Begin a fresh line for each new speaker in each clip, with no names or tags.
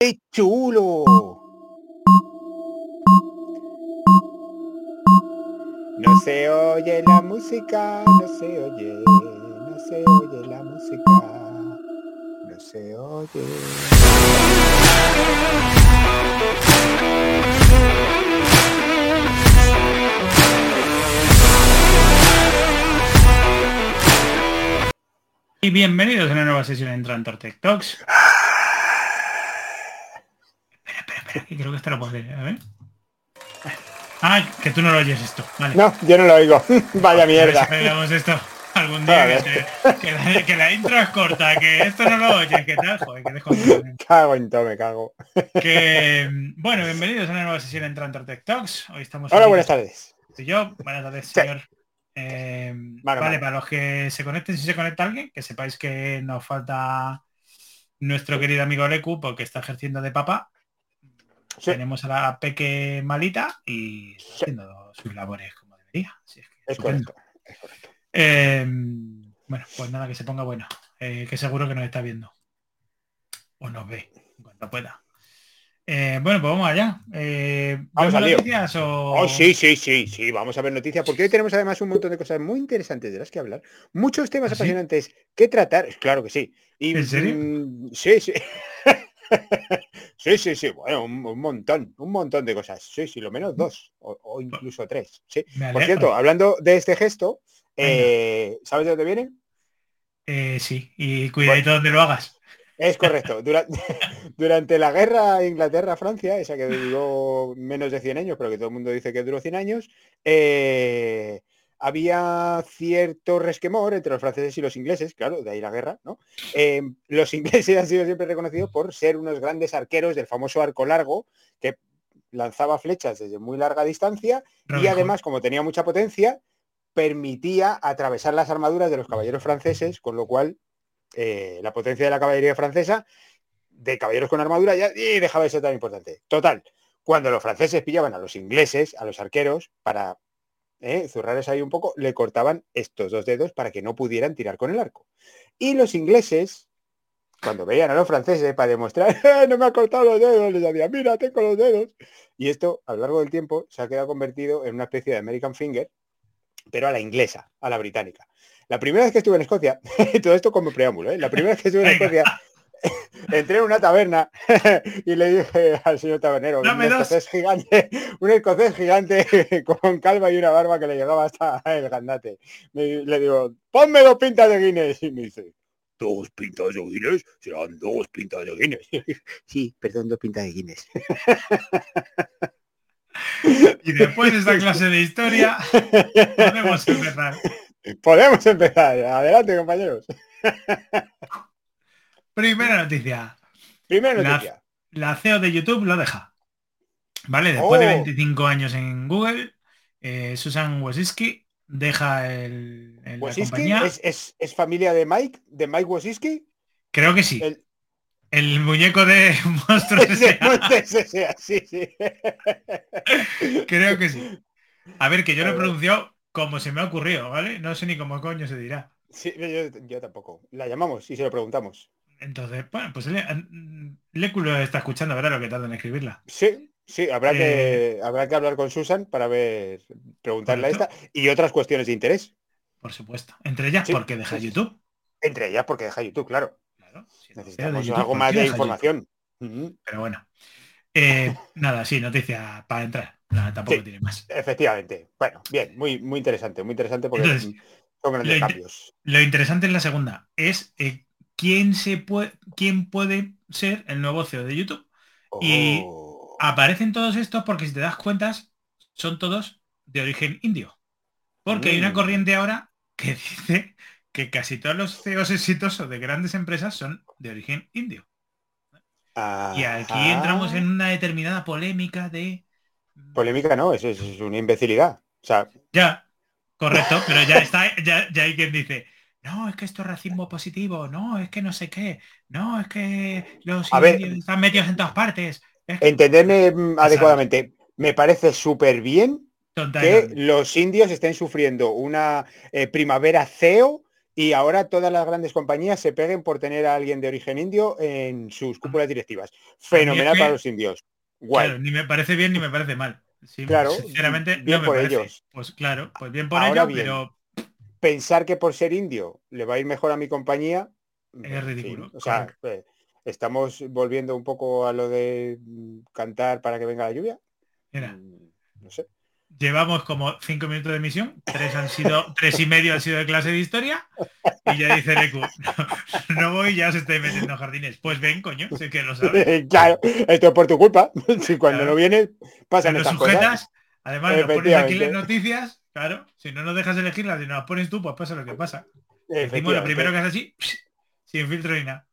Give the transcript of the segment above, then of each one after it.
¡Qué chulo! No se oye la música, no se oye, no se oye la música, no se oye.
Y bienvenidos a una nueva sesión en Trantor Tech Talks. Que creo que esto lo puedo hacer. A ver. Ah, que tú no lo oyes esto. Vale.
No, yo no lo oigo. Vaya mierda.
Esperamos esto algún día. Que, te- que la, que la intro es corta, que esto no lo oyes, que tal. Joder, que descontrol.
Cago en todo, me cago.
Que bueno, bienvenidos a una nueva sesión en Trantor Tech Talks. Hoy estamos
Hola, buenas tardes.
y yo. Buenas tardes,
Sí.
señor. Eh,
Vale,
para los que se conecten, si se conecta alguien, que sepáis que nos falta nuestro querido amigo Leku porque está ejerciendo de papá.
Sí.
Tenemos a la peque malita y
Sí.
haciendo sus labores como debería. Así es que
Es
estupendo.
correcto. Es correcto.
Eh, bueno, pues nada, que se ponga bueno. Eh, que seguro que nos está viendo. O nos ve, en cuanto pueda. Eh, bueno, pues vamos allá. Eh,
Vamos
¿vemos
al lío.
noticias o...?
Oh, sí, sí, sí, sí, vamos a ver noticias, porque hoy tenemos además un montón de cosas muy interesantes de las que hablar, muchos temas
¿Ah, sí?
apasionantes que tratar, claro que sí. Y,
¿En serio?
mm, sí, sí. sí, sí, sí, bueno, un, un montón, un montón de cosas. Sí, sí, lo menos dos, o, o incluso tres. Sí. Por cierto, hablando de este gesto, eh, ¿sabes de dónde viene?
Eh, sí, y cuidadito donde lo hagas.
Es correcto. Durante, durante la guerra Inglaterra-Francia, esa que duró menos de 100 años, pero que todo el mundo dice que duró 100 años, eh, había cierto resquemor entre los franceses y los ingleses, claro, de ahí la guerra, ¿no? Eh, los ingleses han sido siempre reconocidos por ser unos grandes arqueros del famoso arco largo, que lanzaba flechas desde muy larga distancia y además, como tenía mucha potencia, permitía atravesar las armaduras de los caballeros franceses, con lo cual eh, la potencia de la caballería francesa, de caballeros con armadura, ya y dejaba de ser tan importante. Total, cuando los franceses pillaban a los ingleses, a los arqueros, para eh, zurrarles ahí un poco, le cortaban estos dos dedos para que no pudieran tirar con el arco. Y los ingleses, cuando veían a los franceses para demostrar, "Eh, no me ha cortado los dedos, les decían, mira, tengo los dedos. Y esto, a lo largo del tiempo, se ha quedado convertido en una especie de American Finger, pero a la inglesa, a la británica. La primera vez que estuve en Escocia, todo esto como preámbulo, ¿eh? la primera vez que estuve en. Escocia, entré en una taberna y le dije al señor tabernero, un
dos.
escocés gigante, un escocés gigante con calva y una barba que le llegaba hasta el gandate. Me- le digo, ponme dos pintas de Guinness. Y me dice, ¿dos pintas de Guinness? Serán dos pintas de Guinness. sí, perdón, dos pintas de Guinness.
Y después de esta clase de historia, podemos empezar.
Podemos empezar. Adelante, compañeros.
Primera noticia.
Primera
La-
noticia.
La CEO de YouTube lo deja. ¿Vale? Después de
Oh.
25 años en Google, eh, Susan Wojcicki deja el, el- la compañía.
¿Es, es, es familia de Mike, de Mike Wojcicki.
Creo que sí.
El-
El muñeco de monstruos.
Montes S.A., sí, sí.
Creo que sí. A ver, que yo lo he pronunciado como se me ha ocurrido, ¿vale? No sé ni cómo coño se dirá.
Sí, yo, yo tampoco. La llamamos y se lo preguntamos.
Entonces, bueno, pues Le- Lecu lo está escuchando, verá lo que tarda en escribirla.
Sí, sí, habrá,
Eh,
que, habrá que hablar con Susan para ver, preguntarle a esta y otras cuestiones de interés.
Por supuesto. Entre ellas,
Sí,
porque deja
sí.
YouTube.
Entre ellas porque deja YouTube, claro.
Claro, de
Necesitamos
YouTube,
algo
¿por
más de información.
Pero bueno. Eh, nada, sí, noticia para entrar. Nada, tampoco
Sí.
tiene más.
Efectivamente. Bueno, bien, muy, muy interesante, muy interesante porque
Entonces,
son grandes
lo
cambios.
Lo interesante en la segunda es eh, quién se puede, quién puede ser el nuevo CEO de YouTube. y-
Oh.
Aparecen todos estos porque si te das cuentas, son todos de origen indio. Porque hay una
Mm.
corriente ahora que dice que casi todos los CEOs exitosos de grandes empresas son de origen indio. Y aquí entramos en una determinada polémica de...
Polémica no, eso es, es una imbecilidad. O sea,
Ya, correcto, pero ya está, ya, ya hay quien dice, no, es que esto es racismo positivo, no, es que no sé qué, no, es que los
A ver.
están metidos en todas partes. Es que
entenderme mm, adecuadamente. Me parece súper bien que los indios estén sufriendo una eh, primavera CEO y ahora todas las grandes compañías se peguen por tener a alguien de origen indio en sus cúpulas directivas. Fenomenal para los indios.
Claro, ni me parece bien ni me parece mal.
claro,
sinceramente, bien por ellos. Pues claro, pues bien por ellos, pero
pensar que por ser indio le va a ir mejor a mi compañía
es ridículo.
o sea, eh, estamos volviendo un poco a lo de mm, cantar para que venga la lluvia.
Mira, mm, no sé. Llevamos como cinco minutos de emisión, tres han sido, tres y medio han sido de clase de historia, y ya dice Reku, no, voy, ya se estoy metiendo jardines. Pues ven, coño, sé que lo sabes.
claro, esto es por tu culpa. Si cuando no vienes, pasan estas sujetas,
Además, nos pones aquí las noticias, claro, si no nos dejas elegirlas y nos las pones tú, pues pasa lo que pasa. Decimos lo primero que es así, sin filtro ni nada.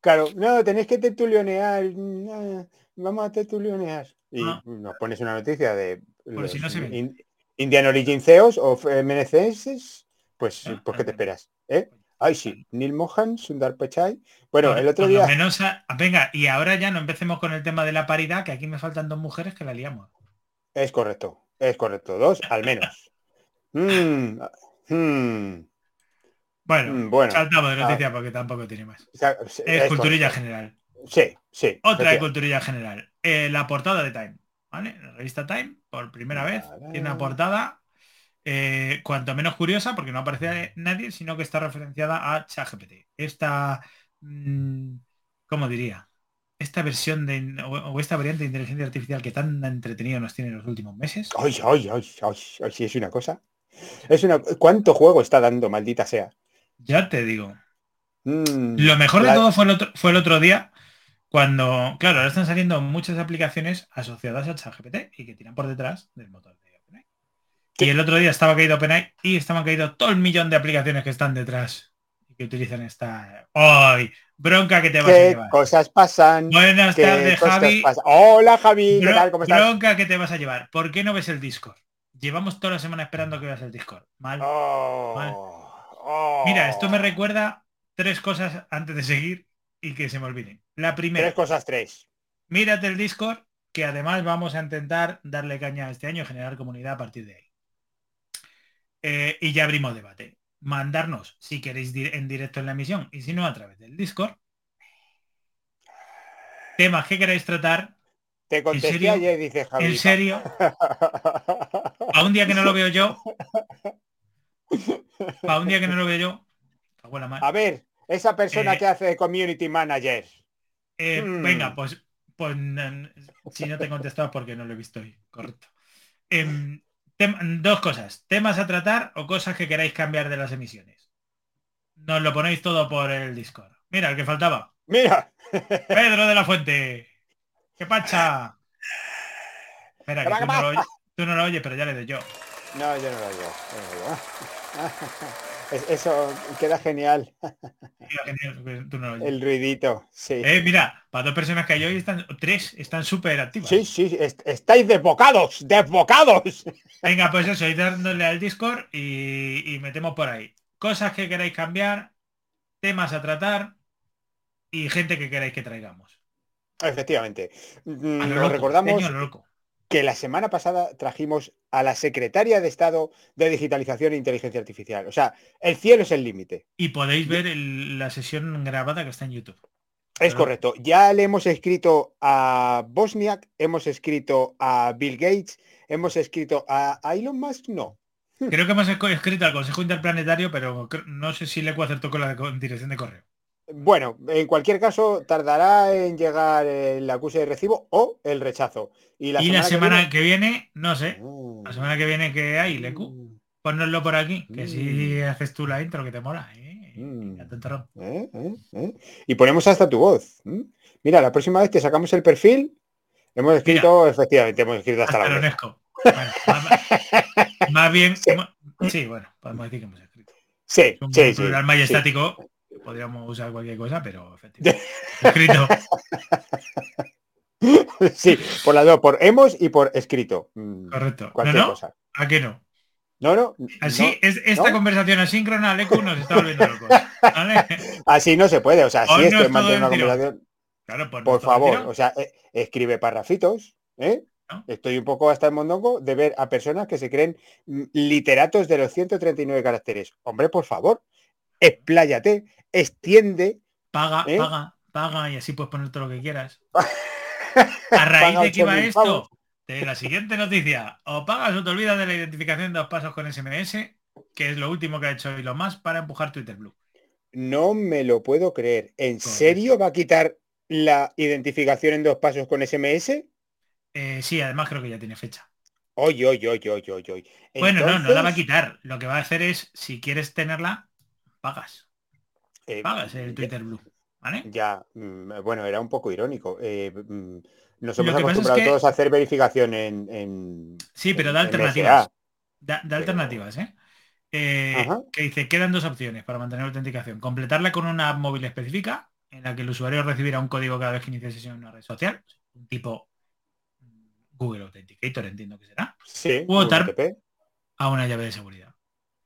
Claro, no, tenéis que tertulionear, vamos a tertulionear. Y ah. nos pones una noticia de Indian Origin CEOs o MNCs, pues, ah, pues ¿qué te esperas? ¿Eh? Ay, sí, Neil Mohan, Sundar Pichai. Bueno, el otro día...
Menos Venga, y ahora ya no empecemos con el tema de la paridad, que aquí me faltan dos mujeres que la liamos.
Es correcto, es correcto, dos al menos. Mm, mm.
Bueno, mm, bueno, saltamos de noticia porque tampoco tiene más. es, culturilla general.
Sí, sí.
Otra de culturilla general. Eh, la portada de Time. ¿Vale? La revista Time, por primera vez, tiene una portada eh, cuanto menos curiosa, porque no aparece nadie, sino que está referenciada a ChatGPT. Esta, mm, ¿cómo diría? Esta versión de, o, esta variante de inteligencia artificial que tan entretenido nos tiene en los últimos meses.
Ay, ay, ay, ay, sí, es una cosa. Es una. ¿Cuánto juego está dando, maldita sea?
Ya te digo. Mm, Lo mejor de todo fue el, otro, fue el otro día cuando, claro, ahora están saliendo muchas aplicaciones asociadas a ChatGPT y que tiran por detrás del motor de OpenAI. Y el otro día estaba caído OpenAI y estaban caído todo el millón de aplicaciones que están detrás y que utilizan esta... ¡Ay! Bronca que te vas a llevar.
cosas pasan?
Buenas tardes, Javi.
Hola, Javi. ¿Qué tal? ¿Cómo estás?
Bronca que te vas a llevar. ¿Por qué no ves el Discord? Llevamos toda la semana esperando que veas el Discord. Mal. Oh, oh. Mira, esto me recuerda tres cosas antes de seguir y que se me olviden. La primera.
Tres cosas, tres.
Mírate el Discord, que además vamos a intentar darle caña este año, generar comunidad a partir de ahí. Eh, y ya abrimos debate. Mandarnos, si queréis en directo en la emisión, y si no, a través del Discord. Temas que queréis tratar.
Te contesté ayer, dice Javi.
En serio. a un día que no lo veo yo. A un día que no lo veo yo.
A ver, esa persona eh, que hace community manager.
Eh, hmm. Venga, pues, pues si no te he contestado porque no lo he visto hoy. Correcto. Em, dos cosas. Temas a tratar o cosas que queráis cambiar de las emisiones. Nos lo ponéis todo por el Discord. Mira, el que faltaba.
Mira.
Pedro de la Fuente. ¡Qué pacha! Espera, que tú no, lo, oyes, pero ya le doy yo.
No, yo no lo oigo. Eso queda genial. El ruidito, sí.
Eh, mira, para dos personas que hay hoy están, tres están súper activas.
Sí, sí, estáis desbocados, desbocados.
Venga, pues eso, ir dándole al Discord y, metemos por ahí. Cosas que queráis cambiar, temas a tratar y gente que queráis que traigamos.
Efectivamente. Lo recordamos que la semana pasada trajimos a la secretaria de Estado de Digitalización e Inteligencia Artificial. O sea, el cielo es el límite.
Y podéis ver la sesión grabada que está en YouTube.
Es correcto. Ya le hemos escrito a Bosniak, hemos escrito a Bill Gates, hemos escrito a, Elon Musk, no.
Creo que hemos escrito al Consejo Interplanetario, pero no sé si le puedo hacer con la dirección de correo.
Bueno, en cualquier caso, tardará en llegar el acuse de recibo o el rechazo.
Y la semana, que, viene... no sé. Uh. la semana que viene que hay, Lecu. Uh. Ponnoslo por aquí, que si uh. haces tú la intro que te mola. ¿eh?
¿Eh? ¿Eh? Y ponemos hasta tu voz. Mira, la próxima vez que sacamos el perfil, hemos escrito, efectivamente, hemos escrito hasta, la
más, bien, sí, bueno, podemos decir que hemos escrito.
Sí,
un
sí,
sí, majestático podríamos usar cualquier cosa, pero efectivamente. escrito.
Sí, por las dos, por hemos y por escrito.
Mm, Correcto. Cualquier cosa. ¿A qué no?
No, no.
Así, es, esta conversación asíncrona, Lecu, nos está volviendo locos.
Así no se puede, o sea, esto es mantener una conversación. Claro, por, favor, o sea, eh, escribe parrafitos, ¿eh? Estoy un poco hasta el mondongo de ver a personas que se creen mm, literatos de los 139 caracteres. Hombre, por favor, expláyate, extiende.
Paga,
¿Eh?
paga, paga y así puedes poner todo lo que quieras. A raíz de que va
8.000
esto, de la siguiente noticia, o pagas o te olvidas de la identificación en dos pasos con SMS, que es lo último que ha hecho Elon Musk para empujar Twitter Blue.
No me lo puedo creer. ¿En
Correcto.
serio va a quitar la identificación en dos pasos con SMS?
Eh, sí, además creo que ya tiene fecha.
Oye, oye, oye, oye, oye.
Bueno, no, no la va a quitar. Lo que va a hacer es, si quieres tenerla, pagas.
Eh,
Pagas el
ya-
Twitter Blue. ¿Vale?
Ya, mm, bueno, era un poco irónico. Eh, mm, nos hemos
es
acostumbrado
que-
todos a hacer verificación en... en-
Sí, pero da alternativas. Da, da
Pero-
alternativas, ¿eh? Eh, que dice, quedan dos opciones para mantener la autenticación. Completarla con una app móvil específica, en la que el usuario recibirá un código cada vez que inicie sesión en una red social, un tipo mm, Google Authenticator, entiendo que será,
Sí,
votar.
UTP.
a una llave de seguridad.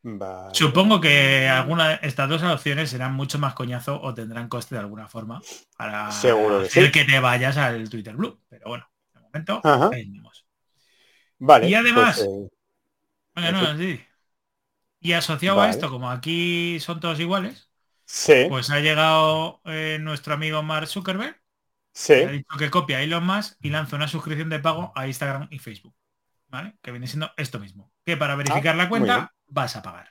Vale.
Supongo que alguna de estas dos opciones serán mucho más coñazo o tendrán coste de alguna forma para
Seguro que sí.
que te vayas al Twitter Blue. Pero bueno, de momento,
Ajá.
ahí vamos.
Vale,
Y además-
pues, eh,
Venga, no, sí. Y asociado a esto, como aquí son todos iguales,
sí,
pues ha llegado eh, nuestro amigo Mark Zuckerberg,
sí.
que ha dicho que copia Elon Musk y lanza una suscripción de pago a Instagram y Facebook. ¿Vale? Que viene siendo esto mismo. Que para verificar la
Ah, muy bien.
cuenta vas a pagar.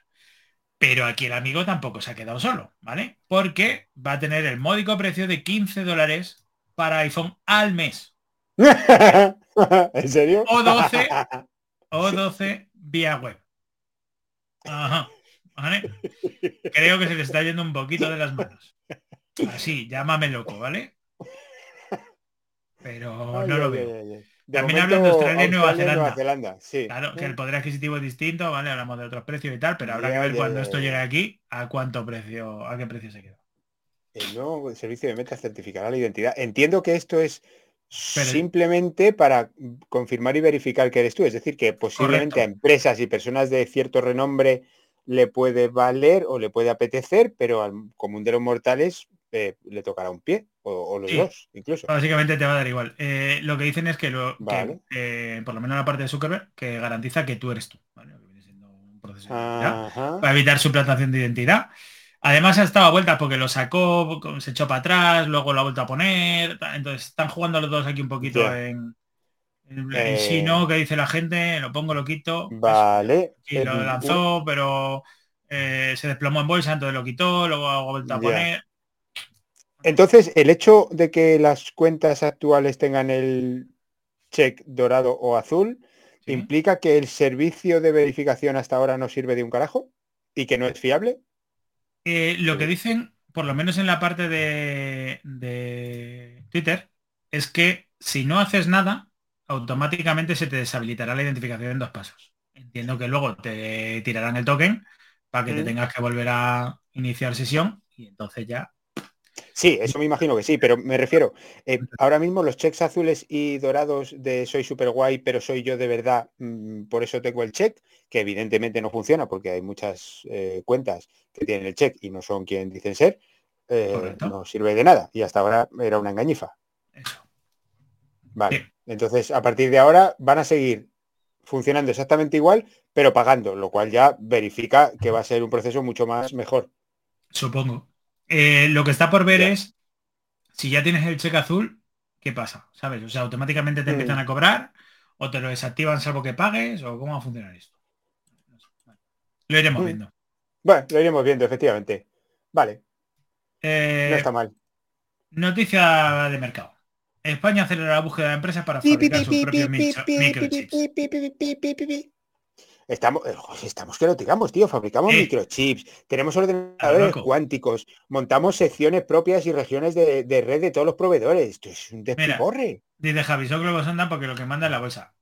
Pero aquí el amigo tampoco se ha quedado solo, ¿vale? Porque va a tener el módico precio de 15 dólares para iPhone al mes.
¿En serio?
O 12 o 12 vía web. Ajá. ¿Vale? Creo que se le está yendo un poquito de las manos. Así, llámame loco, ¿vale? Pero
Ay,
no lo
ay,
veo.
ay. De
También hablan de
momento,
Australia y Nueva Zelanda.
Zelanda, sí.
Claro, que el poder adquisitivo es distinto, ¿vale? Hablamos de otros precios y tal, pero habrá
Ya,
que ver
ya,
cuando
ya,
esto
ya.
llegue aquí, a cuánto precio, a qué precio se queda.
El nuevo servicio de meta certificará la identidad. Entiendo que esto es
Pero-
simplemente para confirmar y verificar que eres tú. Es decir, que posiblemente
Correcto.
a empresas y personas de cierto renombre le puede valer o le puede apetecer, pero al común de los mortales eh, le tocará un pie o, o los
Sí.
dos, incluso.
Básicamente te va a dar igual. Eh, lo que dicen es que, lo, que, eh, por lo menos la parte de Zuckerberg, que garantiza que tú eres tú. ¿vale? Lo que viene siendo un proceso de identidad.
Ajá.
para evitar suplantación de identidad. Además ha estado a vueltas porque lo sacó, se echó para atrás, luego lo ha vuelto a poner. Entonces están jugando los dos aquí un poquito en, en, en sí, no, que dice la gente, lo pongo, lo quito.
Vale.
Y lo lanzó, pero se desplomó en bolsa, entonces lo quitó, luego ha vuelto a poner.
Entonces, el hecho de que las cuentas actuales tengan el check dorado o azul
¿sí?
implica que el servicio de verificación hasta ahora no sirve de un carajo y que no es fiable.
Eh, lo que dicen, por lo menos en la parte de, de Twitter, es que si no haces nada, automáticamente se te deshabilitará la identificación en dos pasos. Entiendo que luego te tirarán el token para que te
Mm.
tengas que volver a iniciar sesión y entonces ya.
Sí, eso me imagino que sí, pero me refiero, eh, ahora mismo los checks azules y dorados de soy super guay, pero soy yo de verdad, mm, por eso tengo el check, que evidentemente no funciona porque hay muchas eh, cuentas que tienen el check y no son quien dicen ser, eh, no sirve de nada y hasta ahora era una engañifa.
Eso.
Vale. Entonces, a partir de ahora van a seguir funcionando exactamente igual, pero pagando, lo cual ya verifica que va a ser un proceso mucho más mejor.
Supongo. Eh, lo que está por ver es si ya tienes el cheque azul, ¿qué pasa? ¿Sabes? O sea, automáticamente te
Mm.
empiezan a cobrar o te lo desactivan salvo que pagues o cómo va a funcionar esto. Lo iremos
Mm.
viendo.
Bueno, lo iremos viendo, efectivamente. Vale,
Eh,
no está mal.
Noticia de mercado. España acelera la búsqueda de empresas para fabricar sus propios microchips.
Estamos, eh, estamos que lo tiramos, tío. Fabricamos
Eh.
microchips, tenemos ordenadores cuánticos, montamos secciones propias y regiones de, de red de todos los proveedores. Esto es un
Mira.
despiporre.
Dice Javi, son globos anda porque lo que manda es la bolsa.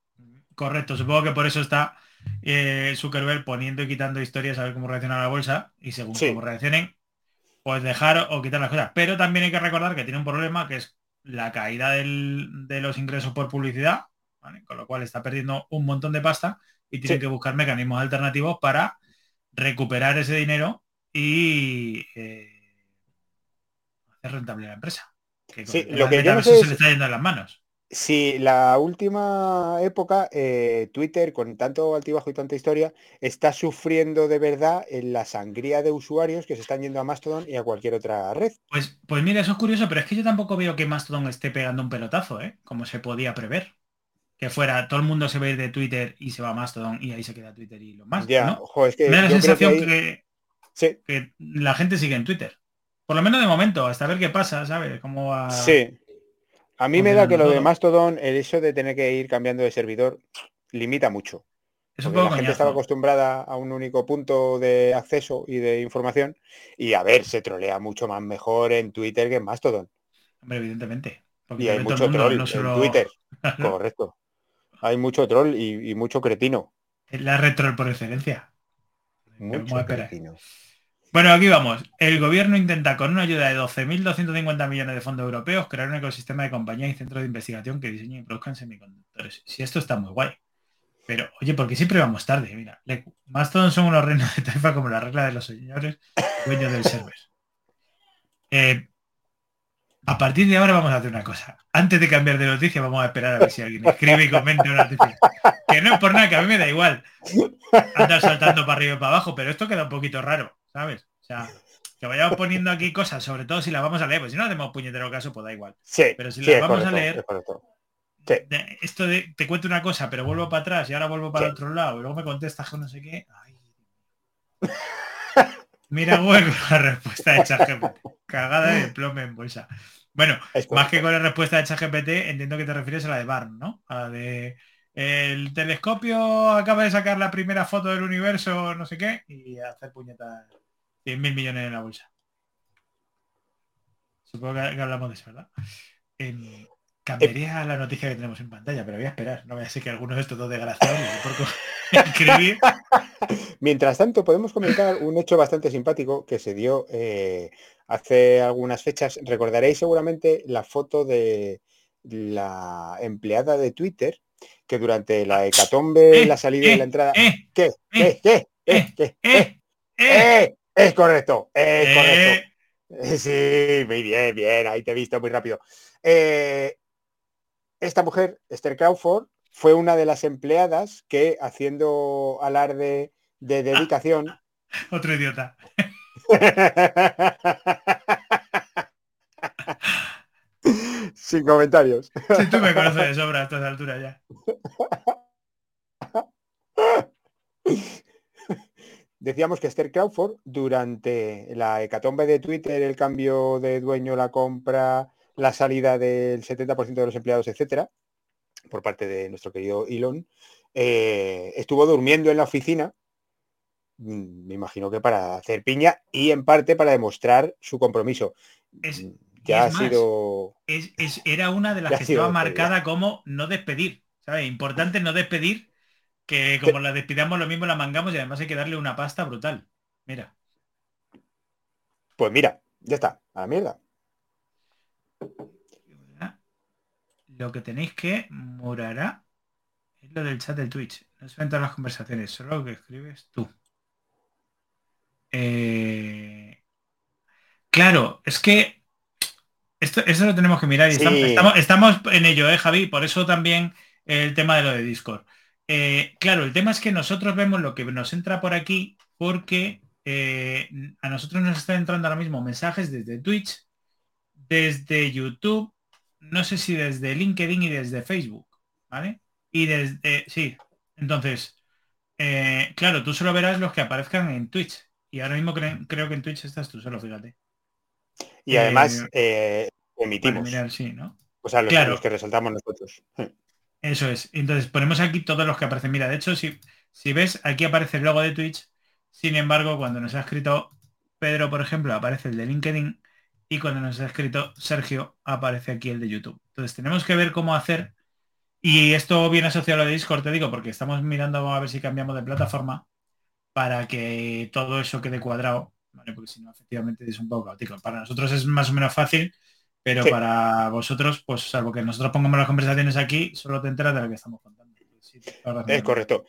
Correcto, supongo que por eso está eh, Zuckerberg poniendo y quitando historias a ver cómo reacciona la bolsa y según
Sí.
cómo reaccionen, pues dejar o quitar las cosas. Pero también hay que recordar que tiene un problema que es la caída del- de los ingresos por publicidad, ¿vale? con lo cual está perdiendo un montón de pasta y tiene
Sí.
que buscar mecanismos alternativos para recuperar ese dinero y eh, hacer rentable la empresa. Que
Sí, lo que yo no sé
se
es-
le está yendo en las manos.
si la última época, eh, Twitter, con tanto altibajo y tanta historia, está sufriendo de verdad en la sangría de usuarios que se están yendo a Mastodon y a cualquier otra red.
Pues, pues mira, eso es curioso, pero es que yo tampoco veo que Mastodon esté pegando un pelotazo, ¿eh? Como se podía prever. Que fuera, todo el mundo se va a ir de Twitter y se va a Mastodon y ahí se queda Twitter y lo más.
Ya,
¿no?
ojo, es que
Me da la sensación
que ahí-
que,
Sí,
que la gente sigue en Twitter. Por lo menos de momento, hasta ver qué pasa, ¿sabes? Cómo va...
sí. A mí me da que lo de. Mastodon, el hecho de tener que ir cambiando de servidor, limita mucho.
Es un poco
la gente estaba acostumbrada a un único punto de acceso y de información. Y a ver, se trolea mucho más mejor en Twitter que en Mastodon.
Hombre, evidentemente. Porque
Y hay mucho
mundo,
troll
no
en Twitter. Correcto. Hay mucho troll y, y mucho cretino.
La retro por excelencia.
Mucho cretino.
Bueno, aquí vamos. El gobierno intenta con una ayuda de 12.250 millones de fondos europeos crear un ecosistema de compañías y centros de investigación que diseñen y produzcan semiconductores. Si esto está muy guay. Pero, oye, porque siempre vamos tarde, mira. Lecu. Mastodon son unos reinos de taifa como la regla de los señores dueños del server. Eh, a partir de ahora vamos a hacer una cosa. Antes de cambiar de noticia, vamos a esperar a ver si alguien escribe y comenta una noticia. Que no es por nada, que a mí me da igual andar saltando para arriba y para abajo, pero esto queda un poquito raro, ¿sabes? O sea, que vayamos poniendo aquí cosas, sobre todo si las vamos a leer, pues si no hacemos puñetero caso, pues da igual.
Sí,
Pero si
sí,
las vamos a leer-
es. Sí.
Esto de te cuento una cosa, pero vuelvo para atrás y ahora vuelvo para el otro lado y luego me contestas con no sé qué. Ay. Mira, Google la respuesta de ChatGPT. Cagada de plomo en bolsa. Bueno, más que con la respuesta de ChatGPT, entiendo que te refieres a la de Barn, ¿no? A la de el telescopio acaba de sacar la primera foto del universo, no sé qué, y hacer puñetas 100 mil millones en la bolsa. Supongo que, que hablamos de eso, ¿verdad? Em, cambiaría la noticia que tenemos en pantalla, pero voy a esperar. No voy a ser que alguno de estos dos desgraciados escribir.
Mientras tanto, podemos comentar un hecho bastante simpático que se dio eh, hace algunas fechas. Recordaréis seguramente la foto de la empleada de Twitter que durante la hecatombe,
Eh,
la salida y
eh,
la entrada...
¡Eh!
¿Qué? ¿Qué? ¿Qué?
eh,
¿Qué? ¿Qué?
¡Eh! ¡Eh!
¡Eh! Es correcto, es correcto.
¡Eh!
Sí, muy bien, bien, ahí te he visto muy rápido. Eh, esta mujer, Esther Crawford, fue una de las empleadas que, haciendo alarde de dedicación,
Otro idiota.
sin comentarios,
Si tú me conoces de sobra a estas alturas ya.
decíamos que Esther Crawford, durante la hecatombe de Twitter, el cambio de dueño, la compra, la salida del 70% de los empleados, etcétera, por parte de nuestro querido Elon, eh, estuvo durmiendo en la oficina, mm, me imagino que para hacer piña y en parte para demostrar su compromiso.
Es-
Mm, ya ha
más,
sido...
Es, es- era una de las que estaba
despedida.
marcada como no despedir. ¿Sabes? Importante no despedir, que como la despidamos lo mismo la mangamos y además hay que darle una pasta brutal. Mira.
Pues mira, ya está, a la mierda.
Lo que tenéis que murará es lo del chat del Twitch. No se ven todas las conversaciones, solo lo que escribes tú. Eh, Claro, es que esto, esto lo tenemos que mirar y
Sí.
estamos- estamos en ello, ¿eh, Javi? Por eso también el tema de lo de Discord. Eh, claro, el tema es que nosotros vemos lo que nos entra por aquí porque eh, a nosotros nos están entrando ahora mismo mensajes desde Twitch, desde YouTube, no sé si desde LinkedIn y desde Facebook, ¿vale? Y desde, sí, entonces, eh, claro, tú solo verás los que aparezcan en Twitch. Y ahora mismo cre- creo que en Twitch estás tú solo, fíjate.
Y
Eh,
además eh, emitimos,
mirar, sí, ¿no?
o sea, los,
claro.
los que resaltamos nosotros.
Eso es. Entonces ponemos aquí todos los que aparecen. Mira, de hecho, si, si ves, aquí aparece el logo de Twitch. Sin embargo, cuando nos ha escrito Pedro, por ejemplo, aparece el de LinkedIn. Y cuando nos ha escrito Sergio, aparece aquí el de YouTube. Entonces tenemos que ver cómo hacer. Y esto viene asociado a lo de Discord, te digo, porque estamos mirando a ver si cambiamos de plataforma para que todo eso quede cuadrado. ¿vale? Porque si no, efectivamente es un poco caótico. Para nosotros es más o menos fácil, pero
Sí.
para vosotros, pues salvo que nosotros pongamos las conversaciones aquí, solo te enteras de lo que estamos contando.
Es correcto.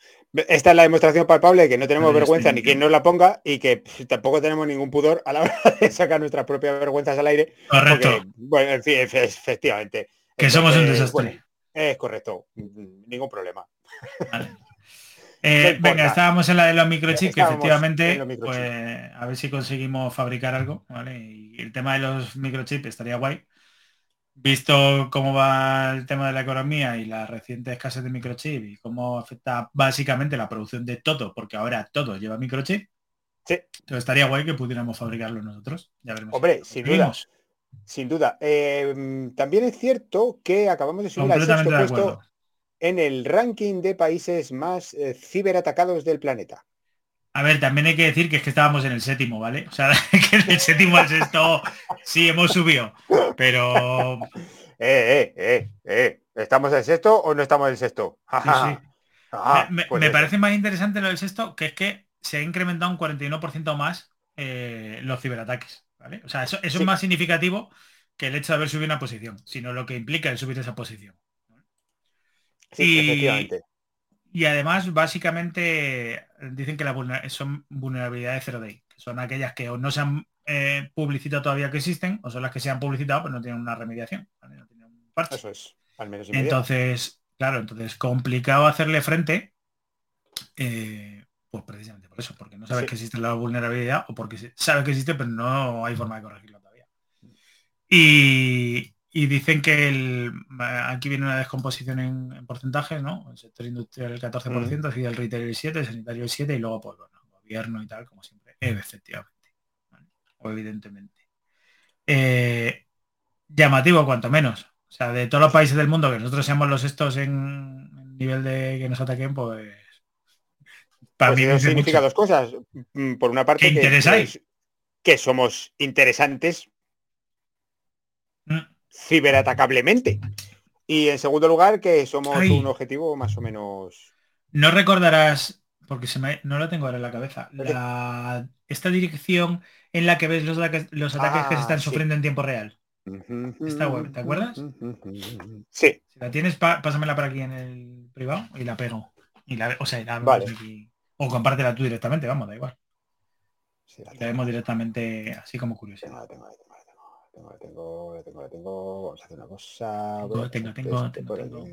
Esta es la demostración palpable de que no tenemos vergüenza ni quien nos la ponga y que pff, tampoco tenemos ningún pudor a la hora de sacar nuestras propias vergüenzas al aire.
Correcto.
Porque, bueno, en fin, efe- efectivamente.
Que somos un desastre.
bueno, Es correcto, ningún problema.
Eh, venga, estábamos en la de los microchips, que efectivamente, pues a ver si conseguimos fabricar algo, ¿vale? Y el tema de los microchips estaría guay. Visto cómo va el tema de la economía y la reciente escasez de microchip y cómo afecta básicamente la producción de todo, porque ahora todo lleva microchip,
sí.
entonces estaría guay que pudiéramos fabricarlo nosotros. Ya veremos.
Hombre, sin duda. Sin duda. Eh, también es cierto que acabamos de subir al sexto puesto en el ranking de países más eh, ciberatacados del planeta.
A ver, también hay que decir que es que estábamos en el séptimo, ¿vale? O sea, que en el séptimo al sexto sí hemos subido, pero...
Eh, eh, eh, eh. ¿Estamos en el sexto o no estamos en el sexto?
Ah, me, pues parece más interesante lo del sexto, que es que se ha incrementado un 41% más eh, los ciberataques, ¿vale? O sea, eso, es más significativo que el hecho de haber subido una posición, sino lo que implica el subir esa posición y, además, básicamente, dicen que la son vulnerabilidades 0 day, que son aquellas que o no se han eh, publicitado todavía que existen, o son las que se han publicitado, pero no tienen una remediación.
Eso es, al menos
Entonces, claro, entonces complicado hacerle frente, eh, pues precisamente por eso, porque no sabes que existe la vulnerabilidad o porque sabes que existe, pero no hay forma de corregirlo todavía. Y, y dicen que el, aquí viene una descomposición en, porcentajes, ¿no? El sector industrial el 14%, así el retail el 7, el sanitario el 7 y luego pues bueno, gobierno y tal, como siempre, efectivamente. O evidentemente. Eh, llamativo cuanto menos. O sea, de todos los países del mundo que nosotros seamos los estos en, nivel de que nos ataquen, pues
para pues mí significa dos cosas. Mm, por una parte,
que,
que, somos interesantes ciberatacablemente. Y en segundo lugar, que somos un objetivo más o menos...
No recordarás, porque se no lo tengo ahora en la cabeza, esta dirección en la que ves los, ataques, los ataques que se están ah, sufriendo en tiempo real. Esta web, ¿te acuerdas?
Sí.
Si la tienes, pásamela por aquí en el privado y la pego. Y la, o sea, o compártela tú directamente, vamos, da igual. la vemos directamente así como curiosidad.
Tengo, tengo, tengo, Vamos a hacer una cosa.
Tengo, tengo, tengo,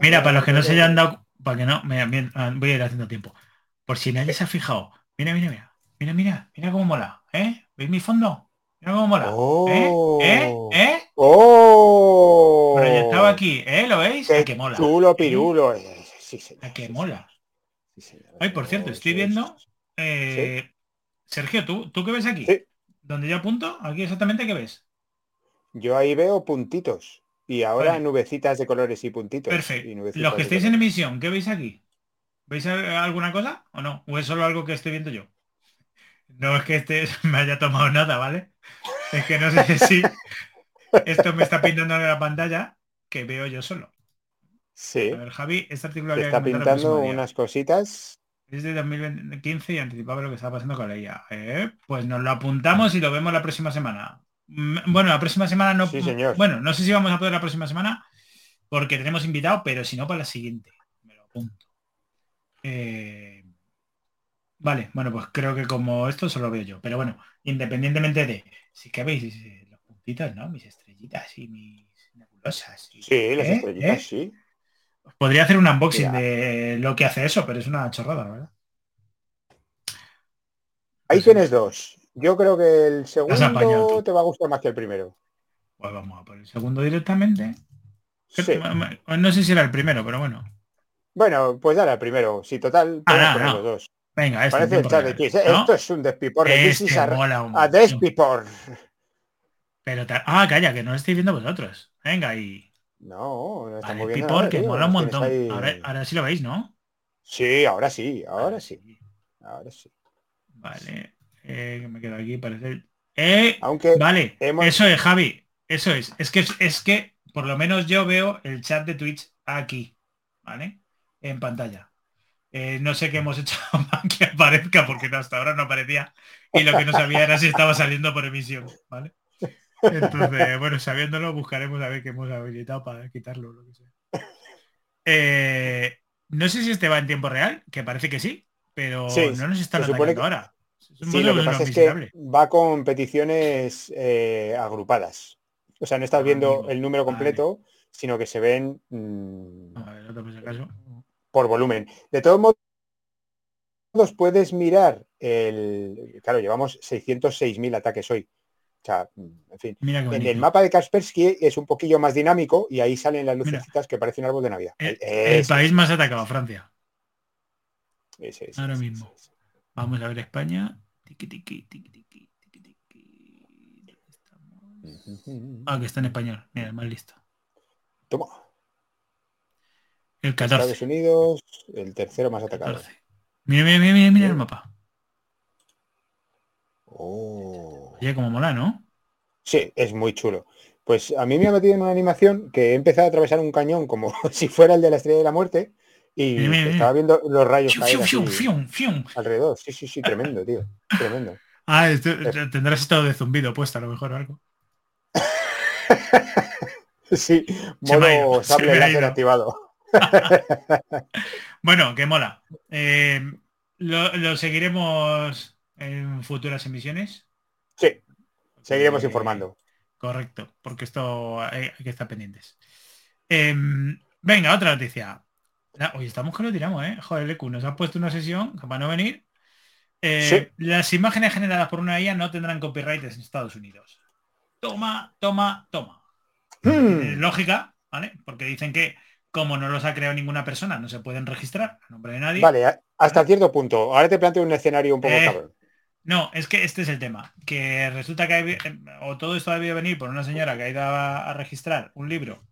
Mira, para los que no se hayan dado, para que no, me, ah, voy a ir haciendo tiempo. Por si nadie se ha fijado. Mira, mira, mira. Mira, mira, mira cómo mola. ¿Eh? ¿Veis mi fondo? Mira cómo mola. ¿Eh? ¿Eh? ¿Eh?
¡Oh!
Proyectado aquí, ¿eh? ¿Lo veis?
Qué que mola. Chulo, pirulo.
¿Eh? Sí, señor, que mola. Ay, por cierto, estoy viendo. Eh, Sergio, ¿tú, ¿tú qué ves aquí? Donde yo apunto, aquí exactamente qué ves.
Yo ahí veo puntitos. Y ahora nubecitas de colores y puntitos.
Perfecto. Los que estéis en emisión, ¿qué veis aquí? ¿Veis alguna cosa o no? ¿O es solo algo que estoy viendo yo? No es que este me haya tomado nada, ¿vale? Es que no sé si esto me está pintando en la pantalla que veo yo solo.
Sí.
A ver, Javi, este artículo
está pintando unas cositas.
Es de 2015 y anticipaba lo que está pasando con ella. Eh, pues nos lo apuntamos y lo vemos la próxima semana. Bueno, la próxima semana no. Bueno, no sé si vamos a poder la próxima semana porque tenemos invitado, pero si no para la siguiente. Me lo apunto. Eh, vale, bueno, pues creo que como esto solo veo yo. Pero bueno, independientemente de. Sí que veis los puntitos, ¿no? Mis estrellitas y mis nebulosas.
sí, las ¿eh? estrellitas, ¿Eh? sí.
Podría hacer un unboxing de lo que hace eso, pero es una chorrada, ¿verdad?
Ahí tienes dos. Yo creo que el segundo te va a gustar más que el primero.
Pues vamos a por el segundo directamente. No sé si era el primero, pero bueno.
Bueno, pues dale al primero. Si total,
ah, los dos. Venga, este
Parece el chat de Kiss. Esto es un despipor.
Este
a, despipor.
Pero ah, calla, que no lo estáis viendo vosotros. Venga, y.
No, no
estamos viendo. Nada, que mola un montón. Ahora, ahora, sí lo veis, ¿no?
Sí, ahora sí, ahora sí. Ahora sí.
Vale. Eh, me quedo aquí, parece. Eh, Aunque vale, eso es, Javi. Eso es. Es que es que por lo menos yo veo el chat de Twitch aquí, ¿vale? En pantalla. Eh, no sé qué hemos hecho para que aparezca porque hasta ahora no aparecía y lo que no sabía era si estaba saliendo por emisión, ¿vale? Entonces, bueno, sabiéndolo, buscaremos a ver qué hemos habilitado para quitarlo, lo que sea. no sé si este va en tiempo real, que parece que sí, pero no nos están atacando ahora.
Sí, lo que pasa es que va con peticiones eh, agrupadas. O sea, no estás ah, viendo el número completo, sino que se ven mm, por volumen. De todos modos, puedes mirar el... Claro, llevamos 606.000 ataques hoy. O sea, mm, en fin. en el mapa de Kaspersky es un poquillo más dinámico y ahí salen las lucecitas que parecen un árbol de Navidad.
El, país más atacado, Francia. Ahora mismo. Vamos a ver España. Ah, que está en español. Mira, más listo.
Toma.
El 14.
Estados Unidos, el tercero más atacado.
Mira, mira, mira, mira, el mapa.
Oh.
Oye, como mola, ¿no?
Sí, es muy chulo. Pues a mí me ha metido en una animación que he empezado a atravesar un cañón como si fuera el de la estrella de la muerte y estaba viendo los rayos alrededor. Sí, sí, sí, tremendo, tío. Tremendo.
Ah, tendrás estado de zumbido puesto a lo mejor algo.
sí, modo sable láser activado.
bueno, que mola. Eh, lo seguiremos en futuras emisiones?
Sí, seguiremos informando.
Correcto, porque esto hay, que estar pendientes. Em, venga, otra noticia. Hoy estamos que lo tiramos, ¿eh? Joder, Lecu, nos ha puesto una sesión para no venir. Eh, las imágenes generadas por una IA no tendrán copyright en Estados Unidos. Toma, toma, toma. Hmm. Lógica, ¿vale? Porque dicen que como no los ha creado ninguna persona, no se pueden registrar a nombre de nadie.
Vale, hasta cierto punto. Ahora te planteo un escenario un poco eh, cabrón.
No, es que este es el tema. Que resulta que hay, o todo esto ha debido venir por una señora que ha ido a, registrar un libro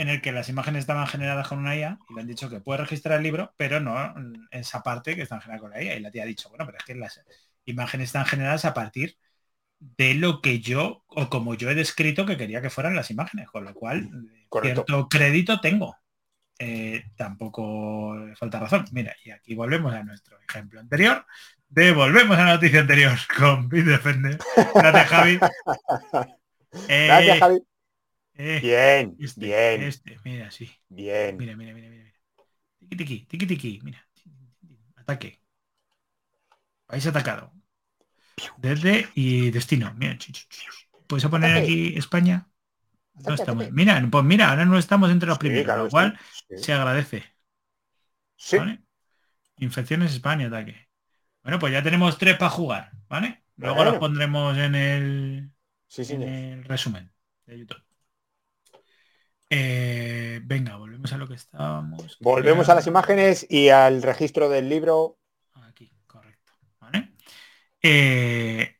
en el que las imágenes estaban generadas con una IA y le han dicho que puede registrar el libro, pero no esa parte que están generadas con la IA. Y la tía ha dicho, bueno, pero es que las imágenes están generadas a partir de lo que yo o como yo he descrito que quería que fueran las imágenes, con lo cual cierto crédito tengo. Eh, tampoco falta razón. Mira, y aquí volvemos a nuestro ejemplo anterior, Devolvemos a la noticia anterior con Bitdefender. Gracias, Javi.
Gracias, Javi. Eh, bien, este, bien.
Este, mira, sí.
Bien.
Mira, mira, mira, mira. Tiki, tiki, tiki, tiki. Mira. Ataque. País atacado. Desde y destino. Mira. ¿Puedes poner aquí España? No estamos. Mira, pues mira, ahora no estamos entre los primeros, lo cual se agradece.
Sí.
Infecciones España, ataque. Bueno, pues ya tenemos tres para jugar, ¿vale? Luego los pondremos en el, resumen de YouTube. Eh, venga, volvemos a lo que estábamos.
Volvemos a las imágenes y al registro del libro.
Aquí, correcto. ¿Vale? Eh,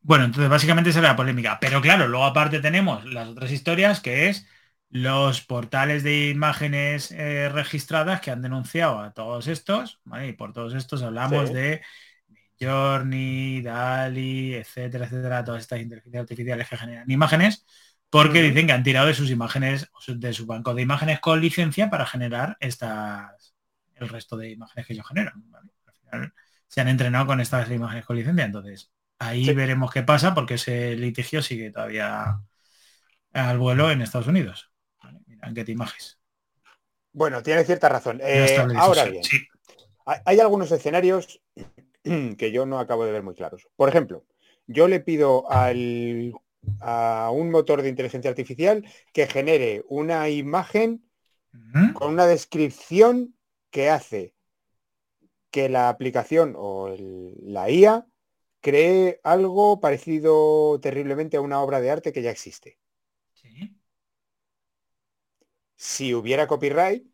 bueno, entonces básicamente esa era la polémica. Pero claro, luego aparte tenemos las otras historias que es los portales de imágenes eh, registradas que han denunciado a todos estos, ¿vale? Y por todos estos hablamos de Journey, DALI, etcétera, etcétera, todas estas inteligencias artificiales que generan imágenes, porque dicen que han tirado de sus imágenes, de su banco de imágenes con licencia para generar estas, el resto de imágenes que ellos generan. Al final se han entrenado con estas imágenes con licencia, entonces ahí veremos qué pasa porque ese litigio sigue todavía al vuelo en Estados Unidos. Mira, ¿qué te images?
Bueno, tiene cierta razón. Eh, ahora bien, hay, algunos escenarios que yo no acabo de ver muy claros. Por ejemplo, yo le pido al, a un motor de inteligencia artificial que genere una imagen con una descripción que hace que la aplicación o la IA cree algo parecido terriblemente a una obra de arte que ya existe. Si hubiera copyright,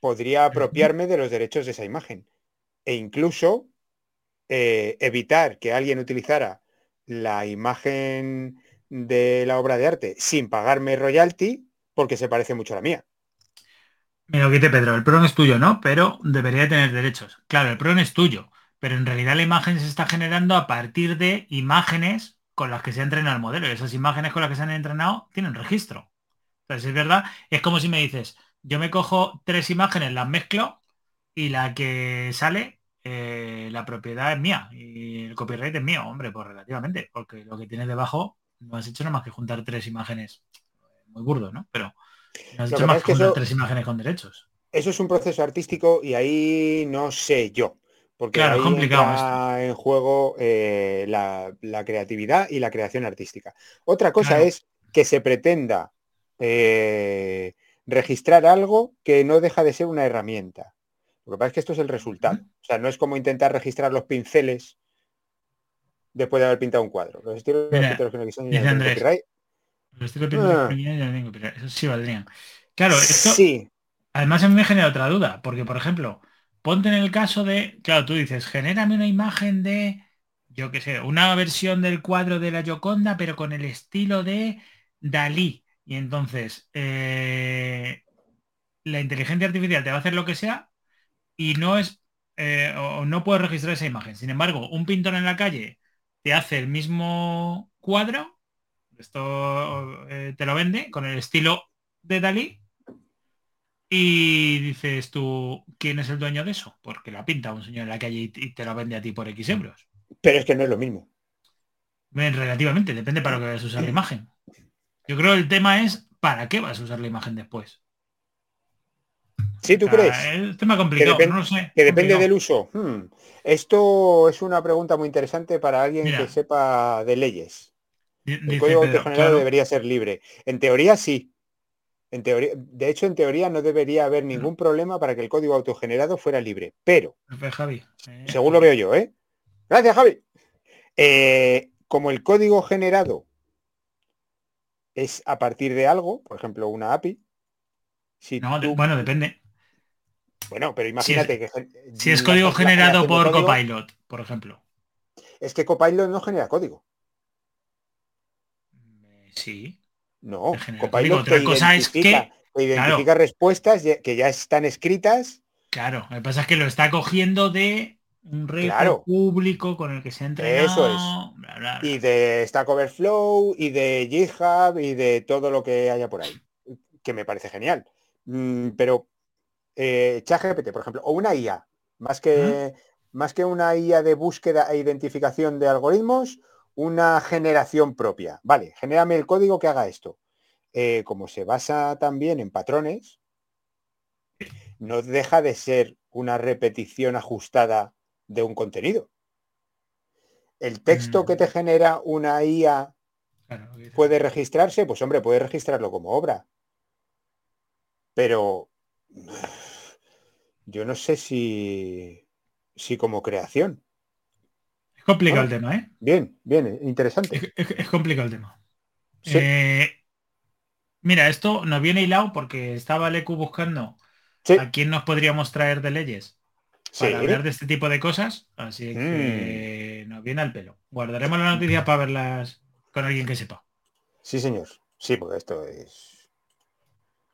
podría apropiarme de los derechos de esa imagen. E incluso eh, evitar que alguien utilizara la imagen de la obra de arte sin pagarme royalty porque se parece mucho a la mía.
Me lo quite Pedro, el PRON es tuyo, ¿no? Pero debería tener derechos. Claro, el PRON es tuyo, pero en realidad la imagen se está generando a partir de imágenes con las que se ha entrenado el modelo. Y esas imágenes con las que se han entrenado tienen registro. Entonces, es verdad, es como si me dices, yo me cojo tres imágenes, las mezclo y la que sale eh, la propiedad es mía y el copyright es mío, hombre, pues relativamente, porque lo que tienes debajo no has hecho nada más que juntar tres imágenes, muy burdo, ¿no? Pero no has hecho más que juntar tres imágenes con derechos.
Eso es un proceso artístico y ahí no sé yo. Porque
claro, ahí complicado
en juego eh, la, creatividad y la creación artística. Otra cosa es que se pretenda eh, registrar algo que no deja de ser una herramienta. Lo que pasa es que esto es el resultado. O sea, no es como intentar registrar los pinceles después de haber pintado un cuadro. Los estilos
Mira,
no diseñan
dice
el
Andrés.
copyright,
Los estilos
Ah.
de Premiere ya tengo, eso sí valdrían. Claro, esto
Sí,
además a mí me genera otra duda, porque por ejemplo, ponte en el caso de, claro, tú dices, genérame una imagen de, yo qué sé, una versión del cuadro de la Gioconda, pero con el estilo de Dalí. Y entonces, eh, la inteligencia artificial te va a hacer lo que sea y no es, eh, o no puedes registrar esa imagen. Sin embargo, un pintor en la calle te hace el mismo cuadro, esto eh, te lo vende con el estilo de Dalí y dices tú, ¿quién es el dueño de eso? Porque la pinta un señor en la calle y te lo vende a ti por X euros.
pero es que no es lo mismo.
Relativamente, depende para lo que vas a usar la imagen. Yo creo que el tema es ¿para qué vas a usar la imagen después?
¿Sí tú
O sea,
crees?
Es un tema complicado,
depende-
no lo sé.
Que depende
complicado.
del uso. Hmm. Esto es una pregunta muy interesante para alguien
Mira.
que sepa de leyes. El código
Pedro,
autogenerado
claro,
debería ser libre. En teoría sí. En teoría, de hecho, en teoría no debería haber ningún problema para que el código autogenerado fuera libre. Pero,
Javi. eh,
según lo veo yo, ¿eh? Gracias, Javi. Eh, como el código generado es a partir de algo, por ejemplo, una API, si
no,
tú-
bueno, depende.
bueno, pero imagínate que gen-
Si es código generado por
código-
Copilot, por ejemplo.
Es que Copilot no genera código.
Eh, Sí.
No, Copilot.
Otra
te
cosa es que-
identifica, te identifica respuestas que ya están escritas
Claro, lo que pasa es que lo está cogiendo de un repo
Claro.
público con el que se ha entrenado.
Eso es.
bla, bla, bla.
y de Stack Overflow y de GitHub y de todo lo que haya por ahí, que me parece genial. Mm, pero eh, ChatGPT, por ejemplo, o una IA, más que, más que una IA de búsqueda e identificación de algoritmos, una generación propia. Vale, genérame el código que haga esto. Eh, como se basa también en patrones, no deja de ser una repetición ajustada de un contenido. El texto que te
Mm.
genera una IA
Claro,
puede registrarse, pues hombre, puede registrarlo como obra. Pero yo no sé si, si como creación.
Es complicado
Bueno.
el tema, ¿eh?
Bien, bien, interesante.
Es, es- es complicado el tema.
Sí.
Eh, mira, esto nos viene hilado porque estaba Leku buscando
Sí,
a quién nos podríamos traer de leyes
sí.
para hablar de este tipo de cosas. Así que
Mm.
nos viene al pelo. Guardaremos la noticia para verlas con alguien que sepa.
Sí, señor. Sí, porque esto es...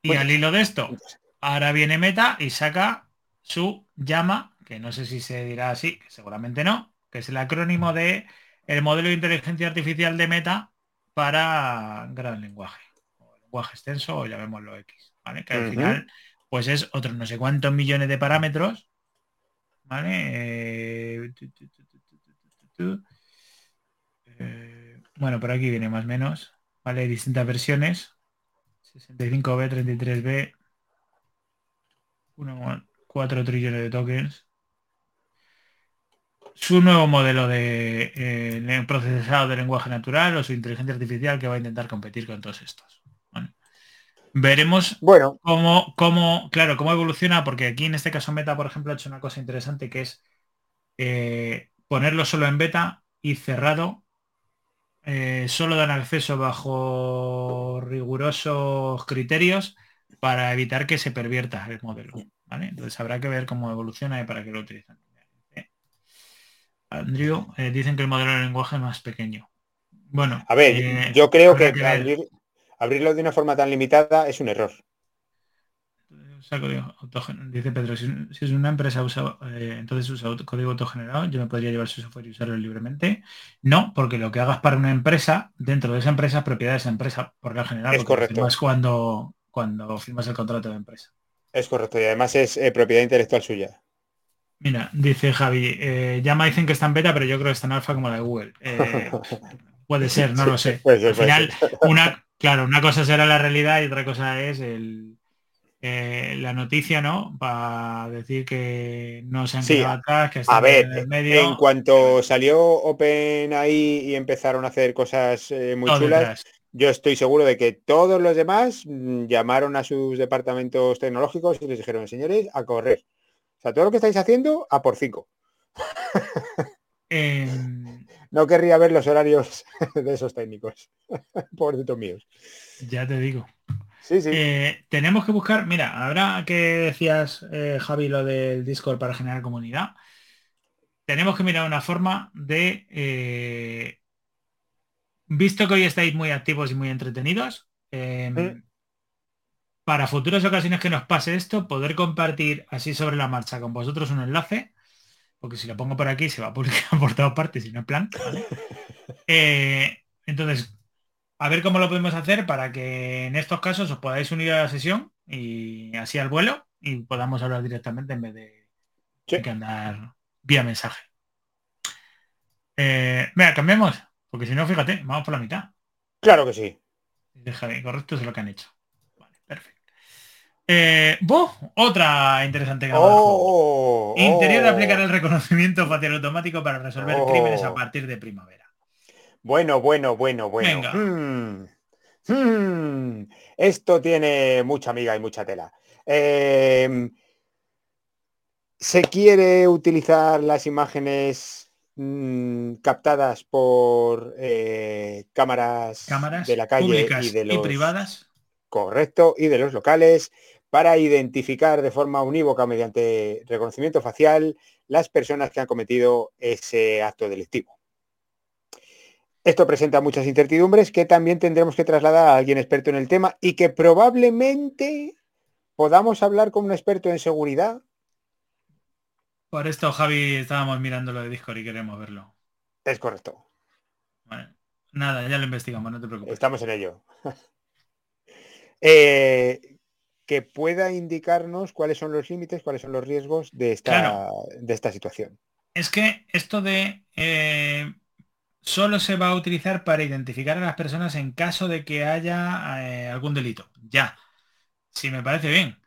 Y al hilo de esto, ahora viene Meta y saca su llama, que no sé si se dirá así, que seguramente no, que es el acrónimo de el modelo de inteligencia artificial de Meta para gran lenguaje, o lenguaje extenso, o llamémoslo X, ¿vale? Que al final, pues es otro no sé cuántos millones de parámetros, ¿vale? Bueno, por aquí viene más o menos, ¿vale? Distintas versiones, 65B, 33B, 1,4 trillones de tokens. Su nuevo modelo de eh, procesado de lenguaje natural o su inteligencia artificial que va a intentar competir con todos estos. Veremos
Bueno,
cómo, cómo, claro, cómo evoluciona, porque aquí en este caso Meta, por ejemplo, ha hecho una cosa interesante que es eh, ponerlo solo en beta y cerrado. Eh, solo dan acceso bajo rigurosos criterios para evitar que se pervierta el modelo. ¿vale? Entonces habrá que ver cómo evoluciona y para qué lo utilizan. Andrew, eh, dicen que el modelo de lenguaje es más pequeño. Bueno,
a ver,
eh,
yo creo que,
que ver.
abrir- abrirlo de una forma tan limitada es un error.
Usa código autogen- Dice Pedro, si, si es una empresa usa, eh, entonces usa auto- código autogenerado, yo me podría llevar su software y usarlo libremente. No, porque lo que hagas para una empresa, dentro de esa empresa, es propiedad de esa empresa, por lo general,
Es
porque
correcto.
firmas cuando, cuando firmas el contrato de empresa.
Es correcto. Y además es eh, propiedad intelectual suya.
Mira, dice Javi, eh, ya me dicen que está en beta, pero yo creo que está en alfa como la de Google. Eh, puede ser, no lo sé. Al final, una, claro, una cosa será la realidad y otra cosa es el, eh, la noticia, ¿no? Para decir que no se han
Sí,
quedado atrás, que están
A ver,
en el medio.
en cuanto salió OpenAI y empezaron a hacer cosas eh, muy
todo
chulas,
detrás.
yo estoy seguro de que todos los demás mm, llamaron a sus departamentos tecnológicos y les dijeron, señores, a correr. O sea, todo lo que estáis haciendo, a por cinco. Em, no querría ver los horarios de esos técnicos. Pobrecitos míos.
Ya te digo. Sí, sí. Eh, tenemos que buscar, mira, ahora que decías, eh, Javi, lo del Discord para generar comunidad, tenemos que mirar una forma de eh, visto que hoy estáis muy activos y muy entretenidos, em, para futuras ocasiones que nos pase esto, poder compartir así sobre la marcha con vosotros un enlace, porque si lo pongo por aquí se va a publicar por todas partes y no es plan. Entonces, a ver cómo lo podemos hacer para que en estos casos os podáis unir a la sesión y así al vuelo y podamos hablar directamente en vez de, que andar vía mensaje. Eh, venga, cambiemos. Porque si no, fíjate, vamos por la mitad.
Claro que sí.
Déjame, correcto es lo que han hecho. Vale, perfecto. Eh, otra interesante oh, Interior de aplicar el reconocimiento facial automático para resolver oh. crímenes a partir de primavera.
Bueno, bueno, bueno, bueno. Hmm. Hmm. Esto tiene mucha amiga y mucha tela. Eh, se quiere utilizar las imágenes Mm, captadas por eh, cámaras, de la calle y de los
privadas.
Correcto, y de los locales para identificar de forma unívoca mediante reconocimiento facial las personas que han cometido ese acto delictivo. Esto presenta muchas incertidumbres que también tendremos que trasladar a alguien experto en el tema y que probablemente podamos hablar con un experto en seguridad
por esto, Javi, estábamos mirando lo de Discord y queremos verlo.
Es correcto.
Nada, ya lo investigamos, no te preocupes.
Estamos en ello. Eh, que pueda indicarnos cuáles son los límites, cuáles son los riesgos de esta, de esta situación.
Es que esto de eh, solo se va a utilizar para identificar a las personas en caso de que haya eh, algún delito. Ya. Si me parece bien.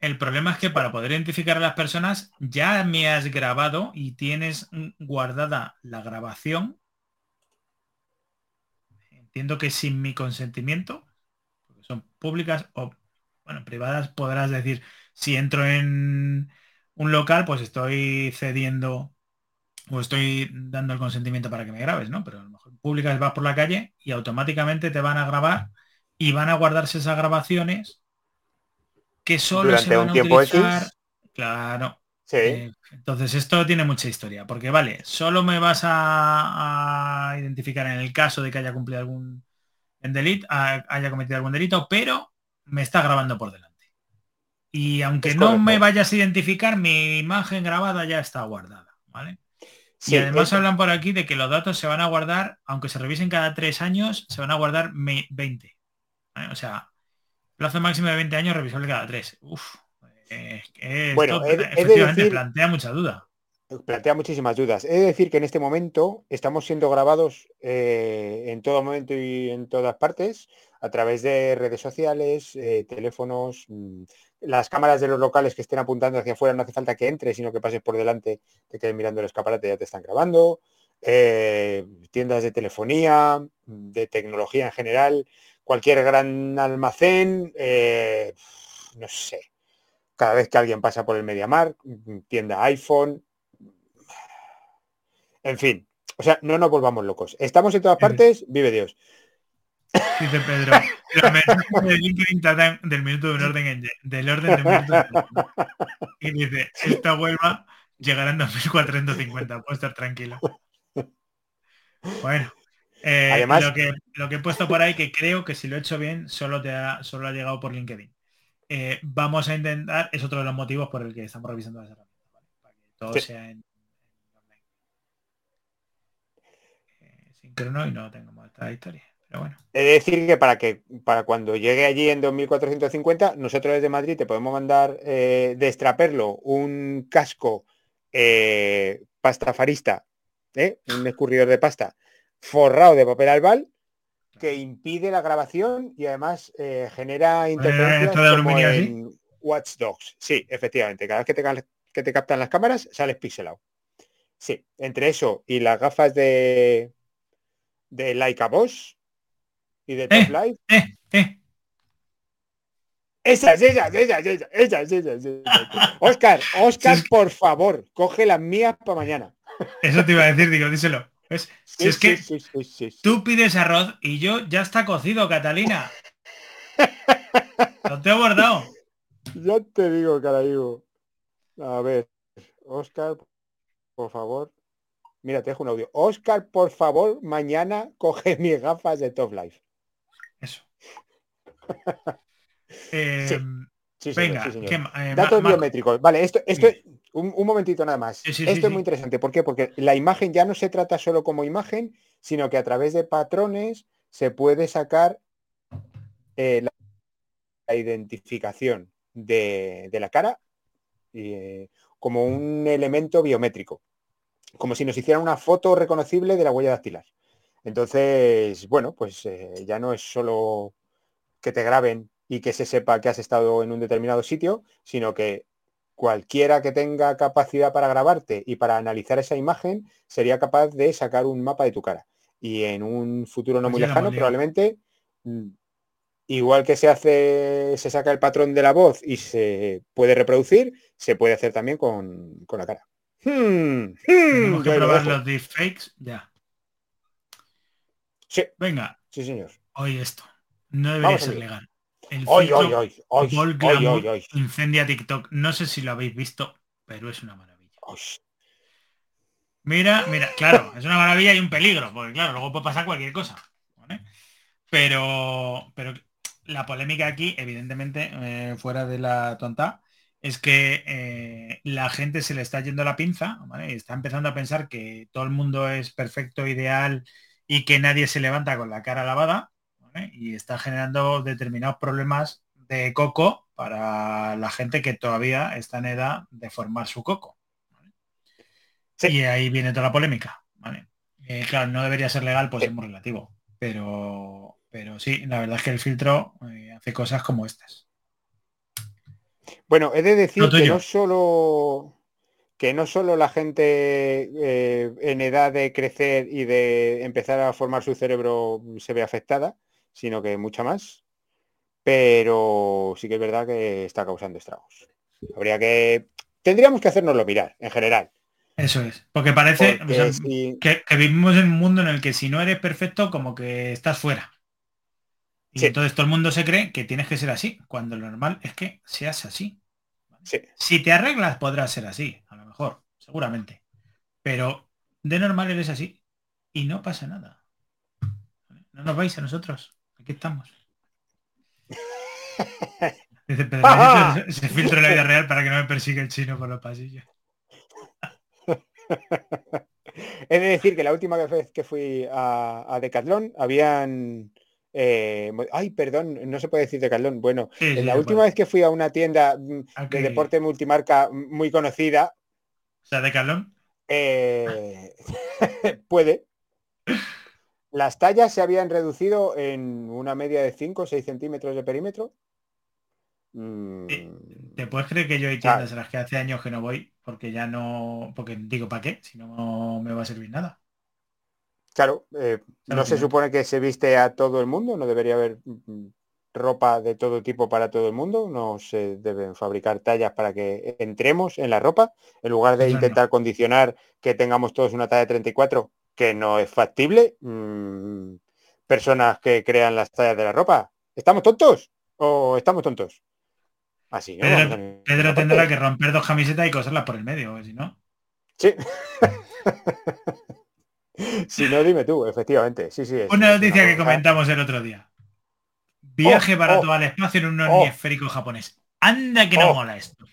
El problema es que para poder identificar a las personas ya me has grabado y tienes guardada la grabación. Entiendo que sin mi consentimiento, porque son públicas o bueno, privadas, podrás decir, si entro en un local, pues estoy cediendo o estoy dando el consentimiento para que me grabes, ¿no? Pero a lo mejor públicas vas por la calle y automáticamente te van a grabar y van a guardarse esas grabaciones que solo se van a utilizar. Claro.
Sí.
Eh, entonces esto tiene mucha historia, porque vale, solo me vas a, identificar en el caso de que haya cumplido algún en delito, haya cometido algún delito, pero me está grabando por delante. Y aunque no me vayas a identificar, mi imagen grabada ya está guardada, ¿vale? Y además hablan por aquí de que los datos se van a guardar, aunque se revisen cada tres años, se van a guardar 20. O sea, Plazo máximo de 20 años revisable cada 3. Uf. bueno, efectivamente plantea mucha duda.
Plantea muchísimas dudas. He de decir que en este momento estamos siendo grabados eh, en todo momento y en todas partes a través de redes sociales, eh, teléfonos, mm, las cámaras de los locales que estén apuntando hacia afuera no hace falta que entres, sino que pases por delante, te quedes mirando el escaparate, ya te están grabando. Eh, tiendas de telefonía, de tecnología en general, cualquier gran almacén, eh, no sé, cada vez que alguien pasa por el MediaMark, tienda iPhone, en fin, o sea, no nos volvamos locos. Estamos en todas partes, vive Dios.
Dice Pedro, del minuto de un orden del orden del minuto Y dice, esta huelva llegará en 2450, puedo estar tranquilo. Bueno. Eh, Además, lo que, lo que he puesto por ahí, que creo que si lo he hecho bien, solo, te ha, solo ha llegado por LinkedIn. Eh, vamos a intentar, es otro de los motivos por el que estamos revisando las herramientas, para que todo sea en, online. Eh, sincrono y no tengamos esta historia. Pero bueno.
He de decir que para que para cuando llegue allí en 2450, nosotros desde Madrid te podemos mandar de extraperlo un casco pastafarista, un escurridor de pasta forrado de papel albal que impide la grabación y además eh, genera interferencias en Watch Dogs. Sí, efectivamente. Cada vez que te, que te captan las cámaras, sales pixelado. Sí, entre eso y las gafas de, de Leica Bosch, y de
Eh,
Top Life.
Eh, eh.
Esas, esas, esas, esas, esas, esas, esas. Oscar, Oscar, por favor, coge las mías para mañana.
Eso te iba a decir, digo, díselo. ¿Ves? Si
Sí,
es que
sí,
tú pides arroz y yo ya está cocido, Catalina. Lo te he bordado.
Ya te digo, carajo. A ver, Oscar, por favor. Mira, te dejo un audio. Oscar, por favor, mañana coge mis gafas de Top Life.
Eso. Eh,
Sí,
venga,
sí, señor.
¿qué ma- eh,
Datos biométricos. Vale, esto, esto un, un momentito nada más. Esto es muy interesante. ¿Por qué? Porque la imagen ya no se trata solo como imagen, sino que a través de patrones se puede sacar eh, la, la identificación de, de la cara eh, como un elemento biométrico. Como si nos hicieran una foto reconocible de la huella dactilar. Entonces, bueno, pues eh, ya no es solo que te graben y que se sepa que has estado en un determinado sitio, sino que cualquiera que tenga capacidad para grabarte y para analizar esa imagen sería capaz de sacar un mapa de tu cara. Y en un futuro no muy lejano, probablemente, mm, igual que se hace, se saca el patrón de la voz y se puede reproducir, se puede hacer también con, con la cara. Hmm, hmm,
Tenemos que
lo
probar
dejo.
los deepfakes ya.
Sí,
Venga,
sí, señor.
hoy esto. No debería
Vamos
ser legal. El
Hoy, hoy, hoy, hoy,
Ball
hoy, hoy, hoy.
incendia TikTok. No sé si lo habéis visto, pero es una maravilla.
Hoy.
Mira, mira, claro, es una maravilla y un peligro, porque claro, luego puede pasar cualquier cosa. ¿vale? Pero, pero la polémica aquí, evidentemente, eh, fuera de la tonta, es que eh, la gente se le está yendo la pinza, ¿vale? Está empezando a pensar que todo el mundo es perfecto, ideal y que nadie se levanta con la cara lavada, ¿vale? Y está generando determinados problemas de coco para la gente que todavía está en edad de formar su coco. ¿vale?
Sí.
Y ahí viene toda la polémica, ¿vale? Eh, claro, no debería ser legal, pues
Sí.
es muy relativo. Pero, pero sí, la verdad es que el filtro eh, hace cosas como estas.
Bueno, he de decir que no solo que no solo la gente eh, en edad de crecer y de empezar a formar su cerebro se ve afectada, sino que mucha más. Pero sí que es verdad que está causando estragos. Habría que tendríamos que hacérnoslo mirar en general.
Eso es. Porque parece
porque
o sea,
si-
que, que vivimos en un mundo en el que si no eres perfecto, como que estás fuera. Y
Sí.
entonces todo el mundo se cree que tienes que ser así, cuando lo normal es que seas así.
sí.
Si te arreglas podrás ser así, seguramente. Pero de normal eres así y no pasa nada. No nos vais a nosotros. Aquí estamos. Dice Pedro, filtro de la vida real para que no me persiga el chino por los pasillos.
He de decir que la última vez que fui a, a Decathlon habían... eh, ay, perdón, no se puede decir Decathlon. Bueno,
Sí, sí,
la
se
última
puede.
vez que fui a una tienda de deporte multimarca muy conocida,
O sea, de Calón.
eh, puede. Las tallas se habían reducido en una media de 5 o 6 centímetros de perímetro. Mm,
¿Te puedes creer que yo hay
Claro.
tiendas a las que hace años que no voy? Porque ya no. Porque digo, ¿para qué? Si no me va a servir nada.
Claro, eh,
Claro
no se supone que se viste a todo el mundo, no debería haber mm, ropa de todo tipo para todo el mundo, no se deben fabricar tallas para que entremos en la ropa, en lugar de intentar condicionar que tengamos todos una talla 34, que no es factible. mm, personas que crean las tallas de la ropa, ¿estamos tontos? ¿O estamos tontos? Así, ¿no?
Pedro,
a
tendrá que romper dos camisetas y coserlas por el medio, si no.
Sí. si no, dime tú, efectivamente. Sí, sí. es-
Una
es
noticia que comentamos el otro día. Viaje
Oh,
barato
oh,
al espacio en un
oh.
esférico japonés. Anda que no
Oh.
mola esto.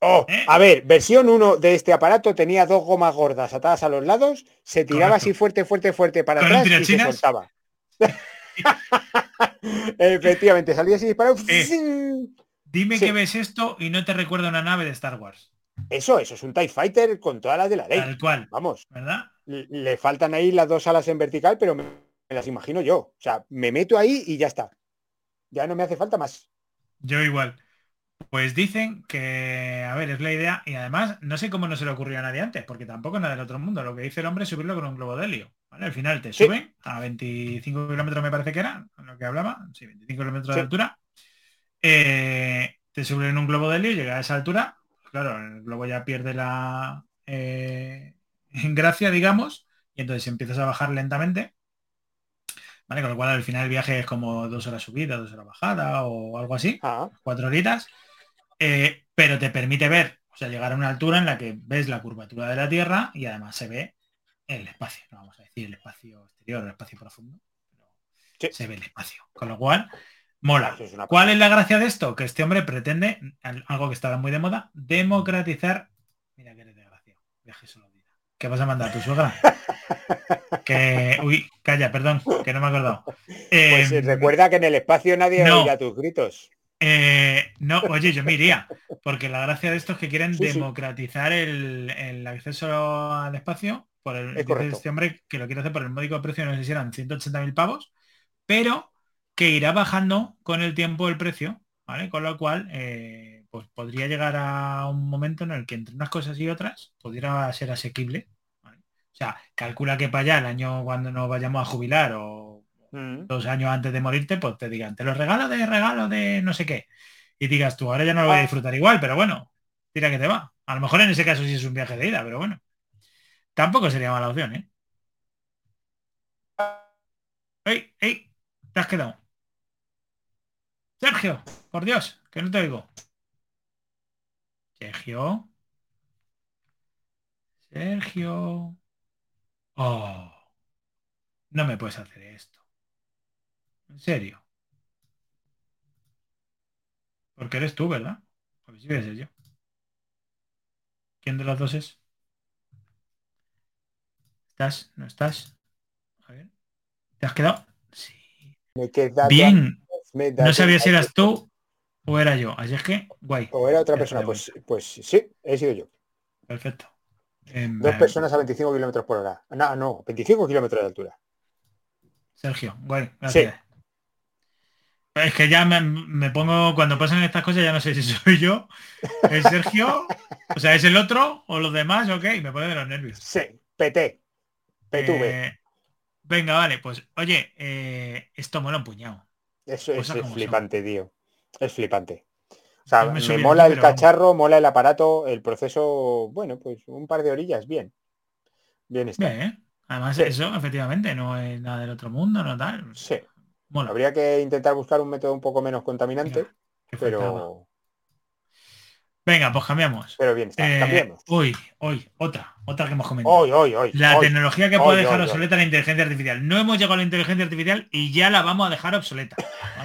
Oh,
¿Eh?
a ver, versión 1 de este aparato tenía dos gomas gordas atadas a los lados, se tiraba
Correcto.
así fuerte, fuerte, fuerte para
¿Con un
atrás y se soltaba. Efectivamente, salía así disparado.
Eh. Dime
Sí.
que ves esto y no te recuerda una nave de Star Wars.
Eso, eso es un TIE Fighter con todas las de la ley.
Tal cual,
Vamos,
¿verdad?
le faltan ahí las dos alas en vertical, pero me las imagino yo. O sea, me meto ahí y ya está. Ya no me hace falta más.
Yo igual. Pues dicen que, a ver, es la idea, y además no sé cómo no se le ocurrió a nadie antes, porque tampoco es nada del otro mundo. Lo que dice el hombre es subirlo con un globo de helio. Al final te suben a 25 kilómetros, me parece que era, lo que hablaba, sí, 25 kilómetros de altura. Eh, te suben en un globo de helio, llega a esa altura, claro, el globo ya pierde la eh, gracia, digamos, y entonces empiezas a bajar lentamente. ¿Vale? Con lo cual al final el viaje es como dos horas subida, dos horas bajada o algo así, ah. cuatro horitas. Eh, pero te permite ver, o sea, llegar a una altura en la que ves la curvatura de la Tierra y además se ve el espacio, no vamos a decir el espacio exterior, el espacio profundo, se ve el espacio. Con lo cual, mola. ¿Cuál es la gracia de esto? Que este hombre pretende, algo que estaba muy de moda, democratizar. Mira que eres desgraciado. Viaje solo. ¿Qué vas a mandar tu suegra? que. Uy, calla, perdón, que no me he acordado.
Pues em, recuerda que en el espacio nadie oirá tus gritos.
Eh, no, oye, yo me iría, porque la gracia de esto es que quieren democratizar El, acceso al espacio por el este hombre que lo quiere hacer por el módico precio, no sé si eran 180.000 pavos, pero que irá bajando con el tiempo el precio, ¿vale? Con lo cual, eh, pues podría llegar a un momento en el que entre unas cosas y otras pudiera ser asequible. O sea, calcula que para allá el año cuando nos vayamos a jubilar o Mm. dos años antes de morirte, pues te digan, te los regalo de regalo de no sé qué. Y digas tú, ahora ya no lo voy a disfrutar igual, pero bueno, tira que te va. A lo mejor en ese caso sí es un viaje de ida, pero bueno. Tampoco sería mala opción, ¿eh? ¡Ey! ¡Ey! Te has quedado. Sergio, por Dios, que no te oigo. Sergio. Sergio. Oh. No me puedes hacer esto. ¿En serio? Porque eres tú, ¿verdad? Porque si voy a ser yo. ¿Quién de los dos es? ¿Estás? ¿No estás? A ver. ¿Te has quedado? Sí. Bien. no sabía si eras tú o era yo. Así es que, guay.
O era otra persona. Pues, pues sí, he sido yo.
Perfecto.
Em, dos personas a 25 kilómetros por hora. No, no, 25 kilómetros de altura.
Sergio, guay, gracias. Es que ya me, pongo, cuando pasan estas cosas ya no sé si soy yo, es Sergio, o sea, es el otro o los demás, ok, me pone de los nervios.
Sí, PT, PTV.
Eh, venga, vale, pues oye, eh, esto mola un puñado.
Eso es, flipante, tío. Es flipante. O sea, me, mola el cacharro, mola el aparato, el proceso, bueno, pues un par de orillas, bien. Bien está.
Bien, ¿eh? Además, eso efectivamente no es nada del otro mundo, no tal.
Sí. Bueno. Habría que intentar buscar un método un poco menos contaminante, pero...
Venga, pues cambiamos.
Pero bien, está, eh,
Hoy, hoy, otra, otra que hemos comentado. Hoy, hoy, hoy. La tecnología que puede dejar obsoleta la inteligencia artificial. No hemos llegado a la inteligencia artificial y ya la vamos a dejar obsoleta.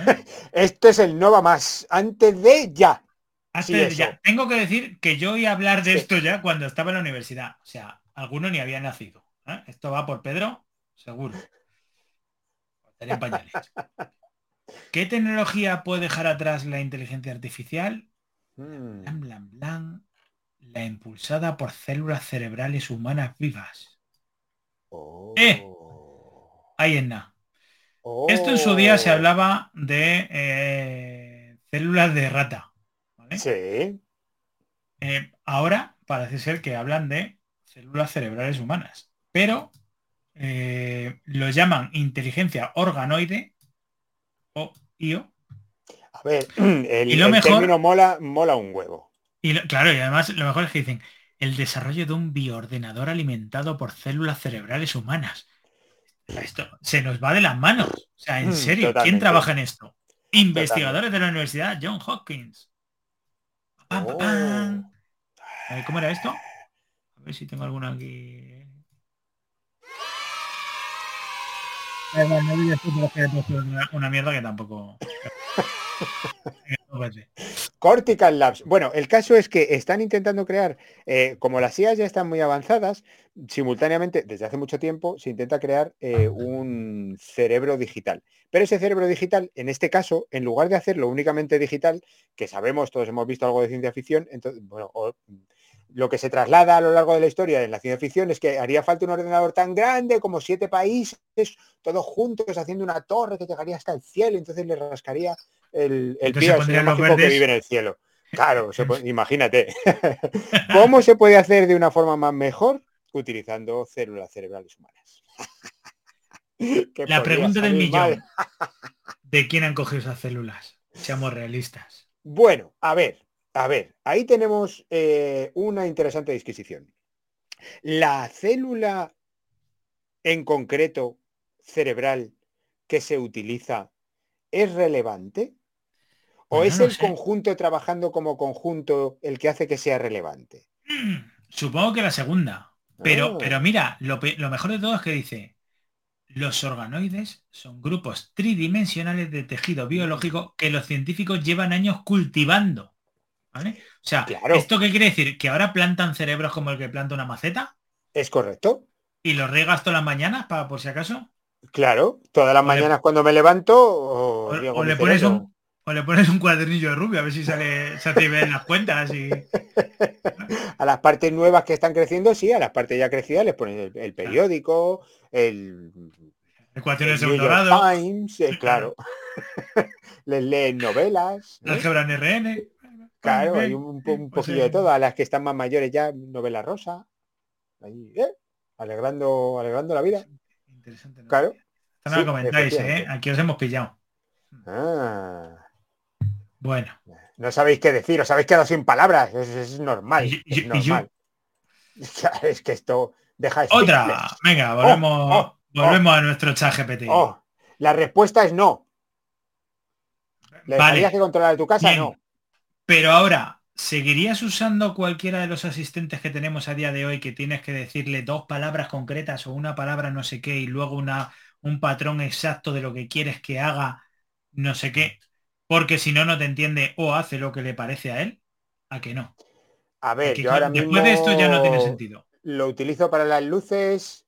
este es el Nova más. Antes de ya.
Antes de ya. Tengo que decir que yo iba a hablar de esto ya cuando estaba en la universidad. O sea, alguno ni había nacido. ¿eh? Esto va por Pedro, seguro. ¿Qué tecnología puede dejar atrás la inteligencia artificial? Hmm. Blan, blan, blan, la impulsada por células cerebrales humanas vivas.
Oh.
¡Eh! Ahí en nada. Esto en su día se oh. hablaba de eh, células de rata.
Sí.
Eh, ahora parece ser que hablan de células cerebrales humanas. Pero eh, lo llaman inteligencia organoide o IO.
A ver, el, término mola, mola un huevo.
Y claro, y además lo mejor es que dicen el desarrollo de un bioordenador alimentado por células cerebrales humanas. Esto se nos va de las manos. O sea, en mm, serio, ¿quién trabaja en esto? Investigadores de la Universidad John Hopkins. Oh. ¿Cómo era esto? A ver si tengo alguna aquí. Una mierda que tampoco.
Cortical Labs. Bueno, el caso es que están intentando crear, eh, como las IAs ya están muy avanzadas, simultáneamente, desde hace mucho tiempo, se intenta crear eh, un cerebro digital. Pero ese cerebro digital, en este caso, en lugar de hacerlo únicamente digital, que sabemos, todos hemos visto algo de ciencia ficción, entonces, bueno, lo que se traslada a lo largo de la historia en la ciencia ficción es que haría falta un ordenador tan grande como siete países, todos juntos haciendo una torre que llegaría hasta el cielo, entonces le rascaría el, el pie al que vive en el cielo. Claro, imagínate. ¿Cómo se puede hacer de una forma más mejor? Utilizando células cerebrales humanas.
La pregunta del millón. ¿De quién han cogido esas células? Seamos realistas.
Bueno, a ver, a ver, ahí tenemos eh, una interesante disquisición. La célula en concreto cerebral que se utiliza es relevante? ¿O es el conjunto trabajando como conjunto el que hace que sea relevante?
Supongo que la segunda. Pero, ah. pero mira, lo, lo, mejor de todo es que dice, los organoides son grupos tridimensionales de tejido biológico que los científicos llevan años cultivando. ¿Vale? O sea, ¿esto qué quiere decir? ¿Que ahora plantan cerebros como el que planta una maceta?
Es correcto.
¿Y los regas todas las mañanas, para por si acaso?
Claro, todas las mañanas cuando me levanto o,
le pones un, o le pones un cuadernillo de rubio a ver si sale, se te ven las cuentas y.
a las partes nuevas que están creciendo, sí, a las partes ya crecidas les pones el, periódico, el.
Ecuaciones de dorado.
Times, eh, claro. les leen novelas.
¿eh? Álgebra en RN.
Claro, hay un, pues poquillo de todo. A las que están más mayores ya, novela rosa. Ahí, ¿eh? alegrando, alegrando la vida. Interesante. Claro.
Esto no lo comentáis, ¿eh? Aquí os hemos pillado. Ah. Bueno.
No sabéis qué decir, os habéis quedado sin palabras. Es, normal. es normal. es que esto deja
Otra. Venga, oh, volvemos, oh, volvemos oh. a nuestro chat GPT.
La respuesta es no. ¿Le vale. que controlar tu casa? No.
Pero ahora, ¿seguirías usando cualquiera de los asistentes que tenemos a día de hoy que tienes que decirle dos palabras concretas o una palabra no sé qué y luego una, un patrón exacto de lo que quieres que haga no sé qué? porque si no, no te entiende o hace lo que le parece a él, a que no.
A ver, yo ahora
mismo después de esto ya no tiene sentido.
Lo utilizo para las luces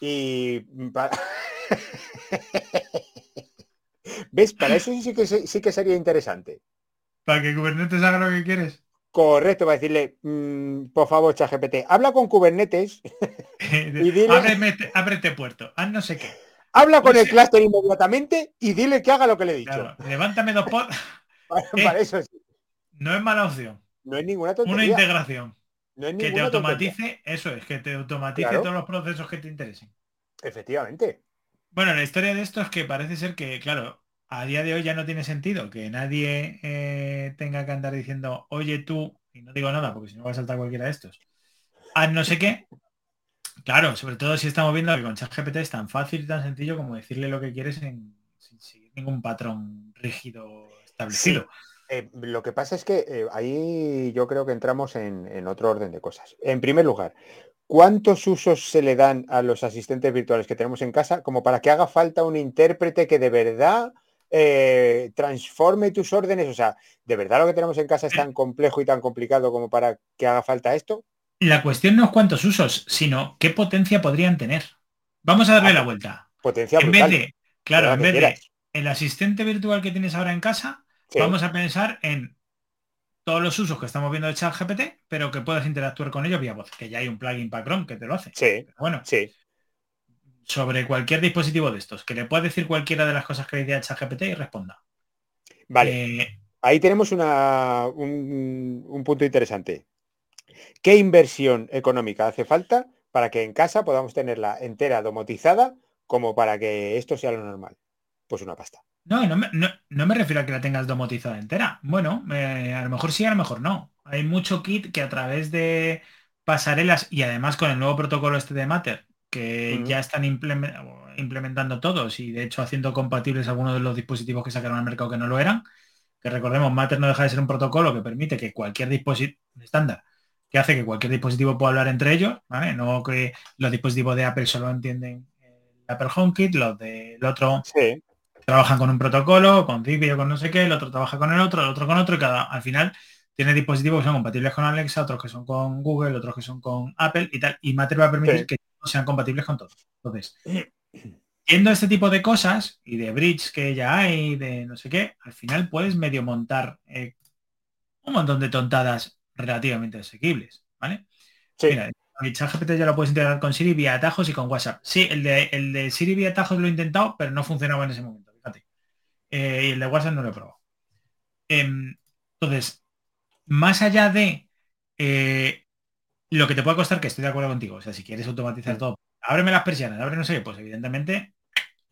y ¿Ves? Para eso sí que, sí que sería interesante.
Para que Kubernetes haga lo que quieres.
Correcto, para decirle, mm, por favor, ChatGPT, habla con Kubernetes
y dile... ábrete puerto, haz no sé qué.
Habla con el clúster inmediatamente y dile que haga lo que le he dicho.
levántame dos por...
para, eso sí.
No es mala opción.
No es ninguna tontería.
Una integración. que te automatice, eso es, que te automatice todos los procesos que te interesen.
Efectivamente.
Bueno, la historia de esto es que parece ser que, claro, a día de hoy ya no tiene sentido que nadie eh, tenga que andar diciendo, oye tú, y no digo nada porque si no va a saltar cualquiera de estos, haz no sé qué, Claro, sobre todo si estamos viendo que con ChatGPT es tan fácil y tan sencillo como decirle lo que quieres sin seguir ningún patrón rígido establecido.
Eh, lo que pasa es que eh, ahí yo creo que entramos en, otro orden de cosas. En primer lugar, ¿cuántos usos se le dan a los asistentes virtuales que tenemos en casa como para que haga falta un intérprete que de verdad eh, transforme tus órdenes? O sea, ¿de verdad lo que tenemos en casa es tan complejo y tan complicado como para que haga falta esto?
La cuestión no es cuántos usos, sino qué potencia podrían tener. Vamos a darle la vuelta.
Potencia
en vez de, claro, en vez de el asistente virtual que tienes ahora en casa, vamos a pensar en todos los usos que estamos viendo de ChatGPT, pero que puedas interactuar con ellos vía voz, que ya hay un plugin para Chrome que te lo hace.
Sí.
bueno,
sí.
Sobre cualquier dispositivo de estos, que le puedas decir cualquiera de las cosas que le diga ChatGPT y responda.
Vale. Eh, Ahí tenemos una, un punto interesante. ¿Qué inversión económica hace falta para que en casa podamos tenerla entera domotizada como para que esto sea lo normal? Pues una pasta.
No, no me, refiero a que la tengas domotizada entera. Bueno, eh, a lo mejor sí, a lo mejor no. Hay mucho kit que a través de pasarelas y además con el nuevo protocolo este de Matter, que ya están implementando todos y de hecho haciendo compatibles algunos de los dispositivos que sacaron al mercado que no lo eran, que recordemos, Matter no deja de ser un protocolo que permite que cualquier dispositivo estándar que hace que cualquier dispositivo pueda hablar entre ellos, ¿vale? No que los dispositivos de Apple solo entienden el Apple HomeKit, los del otro trabajan con un protocolo, con Zigbee o con no sé qué, el otro trabaja con el otro, el otro con otro, y cada al final tiene dispositivos que son compatibles con Alexa, otros que son con Google, otros que son con Apple y tal. Y Matter va a permitir que sean compatibles con todos. Entonces, viendo este tipo de cosas y de bridge que ya hay, de no sé qué, al final puedes medio montar eh, un montón de tontadas relativamente asequibles, ¿vale? Sí. Mira, el ChatGPT ya lo puedes integrar con Siri vía atajos y con WhatsApp. Sí, el de, el de Siri vía atajos lo he intentado, pero no funcionaba en ese momento, fíjate. Eh, y el de WhatsApp no lo he probado. Em, entonces, más allá de eh, lo que te puede costar, que estoy de acuerdo contigo, o sea, si quieres automatizar todo, ábreme las persianas, abre no sé qué, pues evidentemente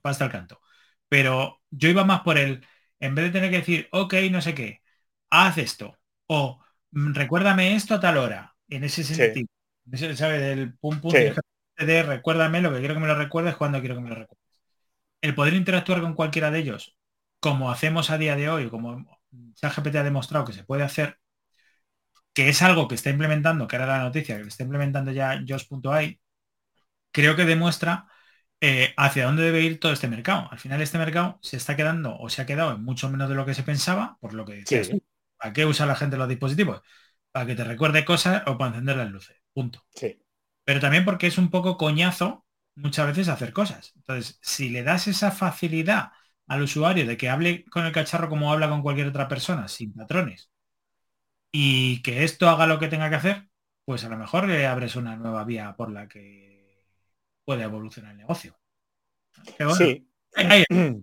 basta el canto. Pero yo iba más por el, en vez de tener que decir, ok, no sé qué, haz esto, o mm, recuérdame esto a tal hora, en ese sentido, ¿sabes? Del pum pum de recuérdame lo que quiero que me lo recuerdes cuando quiero que me lo recuerdes. El poder interactuar con cualquiera de ellos, como hacemos a día de hoy, como ChatGPT ha demostrado que se puede hacer, que es algo que está implementando, que era la noticia, que está implementando ya Josh.ai, creo que demuestra eh, hacia dónde debe ir todo este mercado. Al final este mercado se está quedando o se ha quedado en mucho menos de lo que se pensaba, por lo que decías ¿Para qué usa la gente los dispositivos? Para que te recuerde cosas o para encender las luces. Punto.
Sí.
Pero también porque es un poco coñazo muchas veces hacer cosas. Entonces, si le das esa facilidad al usuario de que hable con el cacharro como habla con cualquier otra persona, sin patrones, y que esto haga lo que tenga que hacer, pues a lo mejor le abres una nueva vía por la que puede evolucionar el negocio.
Sí.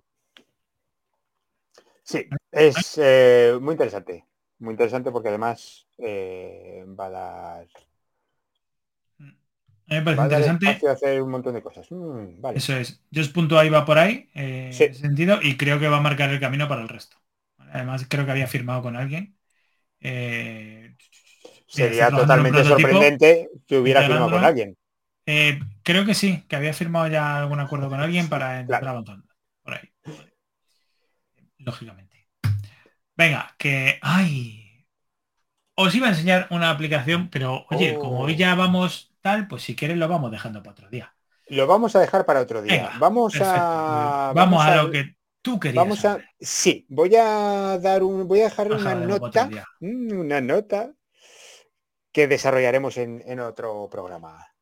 Sí, es eh, muy interesante. Muy interesante porque además eh, va a dar.
me parece interesante.
hacer un montón de cosas. Mm,
Eso es. ahí va por ahí, eh, en ese sentido, y creo que va a marcar el camino para el resto. Además, creo que había firmado con alguien.
Sería totalmente sorprendente que hubiera firmado con alguien.
Eh, creo que sí, que había firmado ya algún acuerdo con alguien para entrar avanzando. Por ahí. Lógicamente. Venga, que. ¡Ay! Os iba a enseñar una aplicación, pero oye, como hoy ya vamos tal, pues si quieres lo vamos dejando para otro día.
Lo vamos a dejar para otro día. vamos a.
Vamos, a, lo que tú querías.
Vamos a. Sí, voy a dar un. Voy a dejar una nota. Mm, una nota que desarrollaremos en otro programa.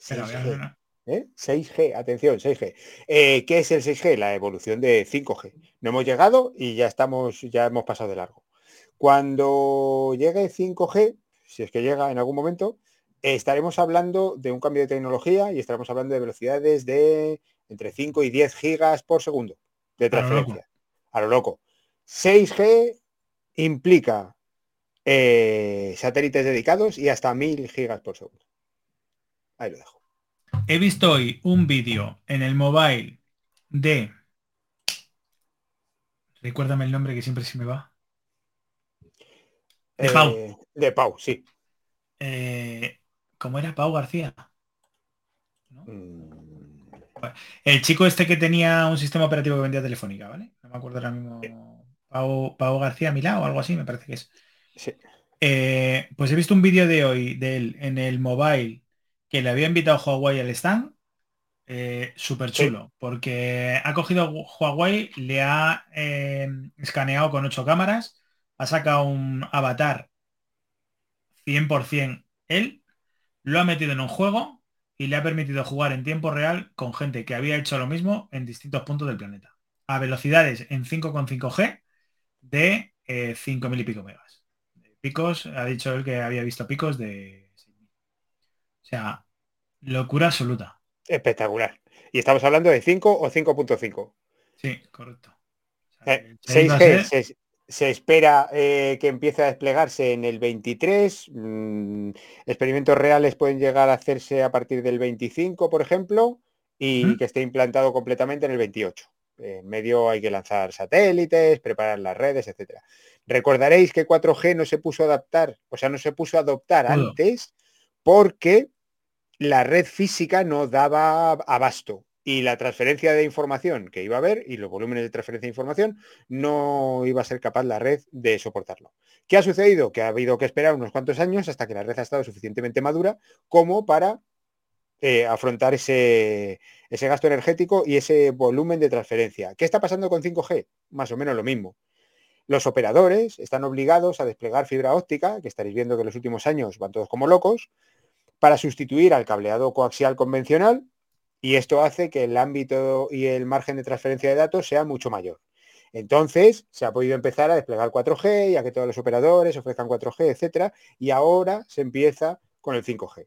6G. ¿Eh? 6G, atención, 6G. Eh, ¿Qué es el 6G? La evolución de 5G. No hemos llegado y ya estamos, ya hemos pasado de largo. Cuando llegue 5G, si es que llega en algún momento, estaremos hablando de un cambio de tecnología y estaremos hablando de velocidades de entre 5 y 10 gigas por segundo de transferencia. A lo loco. 6G implica eh, satélites dedicados y hasta 1000 gigas por segundo. Ahí lo dejo.
He visto hoy un vídeo en el mobile de... Recuérdame el nombre que siempre se me va.
De Pau. Eh, de Pau, sí.
Eh, ¿Cómo era Pau García? Mm. El chico este que tenía un sistema operativo que vendía telefónica, ¿vale? No me acuerdo ahora mismo. Pau, Pau García Milá o algo así, me parece que es.
Sí.
Eh, pues he visto un vídeo de hoy de él en el mobile que le había invitado Huawei al stand, eh, súper chulo, porque ha cogido Huawei, le ha eh, escaneado con ocho cámaras, ha sacado un avatar 100% él, lo ha metido en un juego y le ha permitido jugar en tiempo real con gente que había hecho lo mismo en distintos puntos del planeta. A velocidades en 5,5G de 5.000 eh, y pico megas. Picos, ha dicho él que había visto picos de o sea, locura absoluta.
Espectacular. Y estamos hablando de 5 o 5.5.
Sí, correcto.
6G eh, se, espera eh, que empiece a desplegarse en el 23. Mm, experimentos reales pueden llegar a hacerse a partir del 25, por ejemplo, y que esté implantado completamente en el 28. En medio hay que lanzar satélites, preparar las redes, etcétera. Recordaréis que 4G no se puso a adaptar, o sea, no se puso a adoptar antes porque la red física no daba abasto y la transferencia de información que iba a haber y los volúmenes de transferencia de información no iba a ser capaz la red de soportarlo. ¿Qué ha sucedido? Que ha habido que esperar unos cuantos años hasta que la red ha estado suficientemente madura como para eh, afrontar ese, ese gasto energético y ese volumen de transferencia. ¿Qué está pasando con 5G? Más o menos lo mismo. Los operadores están obligados a desplegar fibra óptica, que estaréis viendo que en los últimos años van todos como locos, para sustituir al cableado coaxial convencional y esto hace que el ámbito y el margen de transferencia de datos sea mucho mayor. Entonces, se ha podido empezar a desplegar 4G y a que todos los operadores ofrezcan 4G, etcétera, y ahora se empieza con el 5G.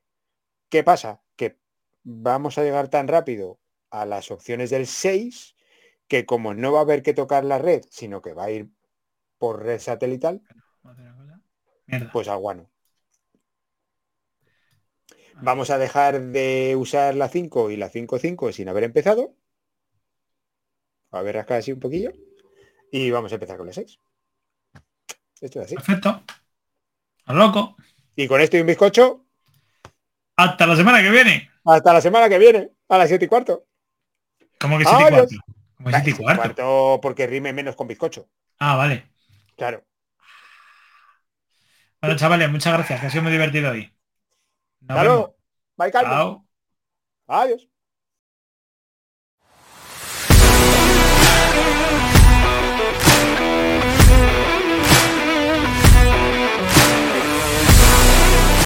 ¿Qué pasa? Que vamos a llegar tan rápido a las opciones del 6 que como no va a haber que tocar la red, sino que va a ir por red satelital, Pues al guano. Vamos a dejar de usar la 5 y la 5.5 sin haber empezado. A ver acá así un poquillo. Y vamos a empezar con la 6. Esto es así.
Perfecto. Al loco.
Y con esto y un bizcocho.
Hasta la semana que viene.
Hasta la semana que viene. A las 7 y cuarto.
¿Cómo que 7 y cuarto? ¿Cómo que 7 y cuarto?
cuarto? Porque rime menos con bizcocho.
Ah, vale.
Claro.
Bueno, chavales, muchas gracias, que ha sido muy divertido hoy.
Nos claro. Bye, Carlos.
Chao.
Adiós.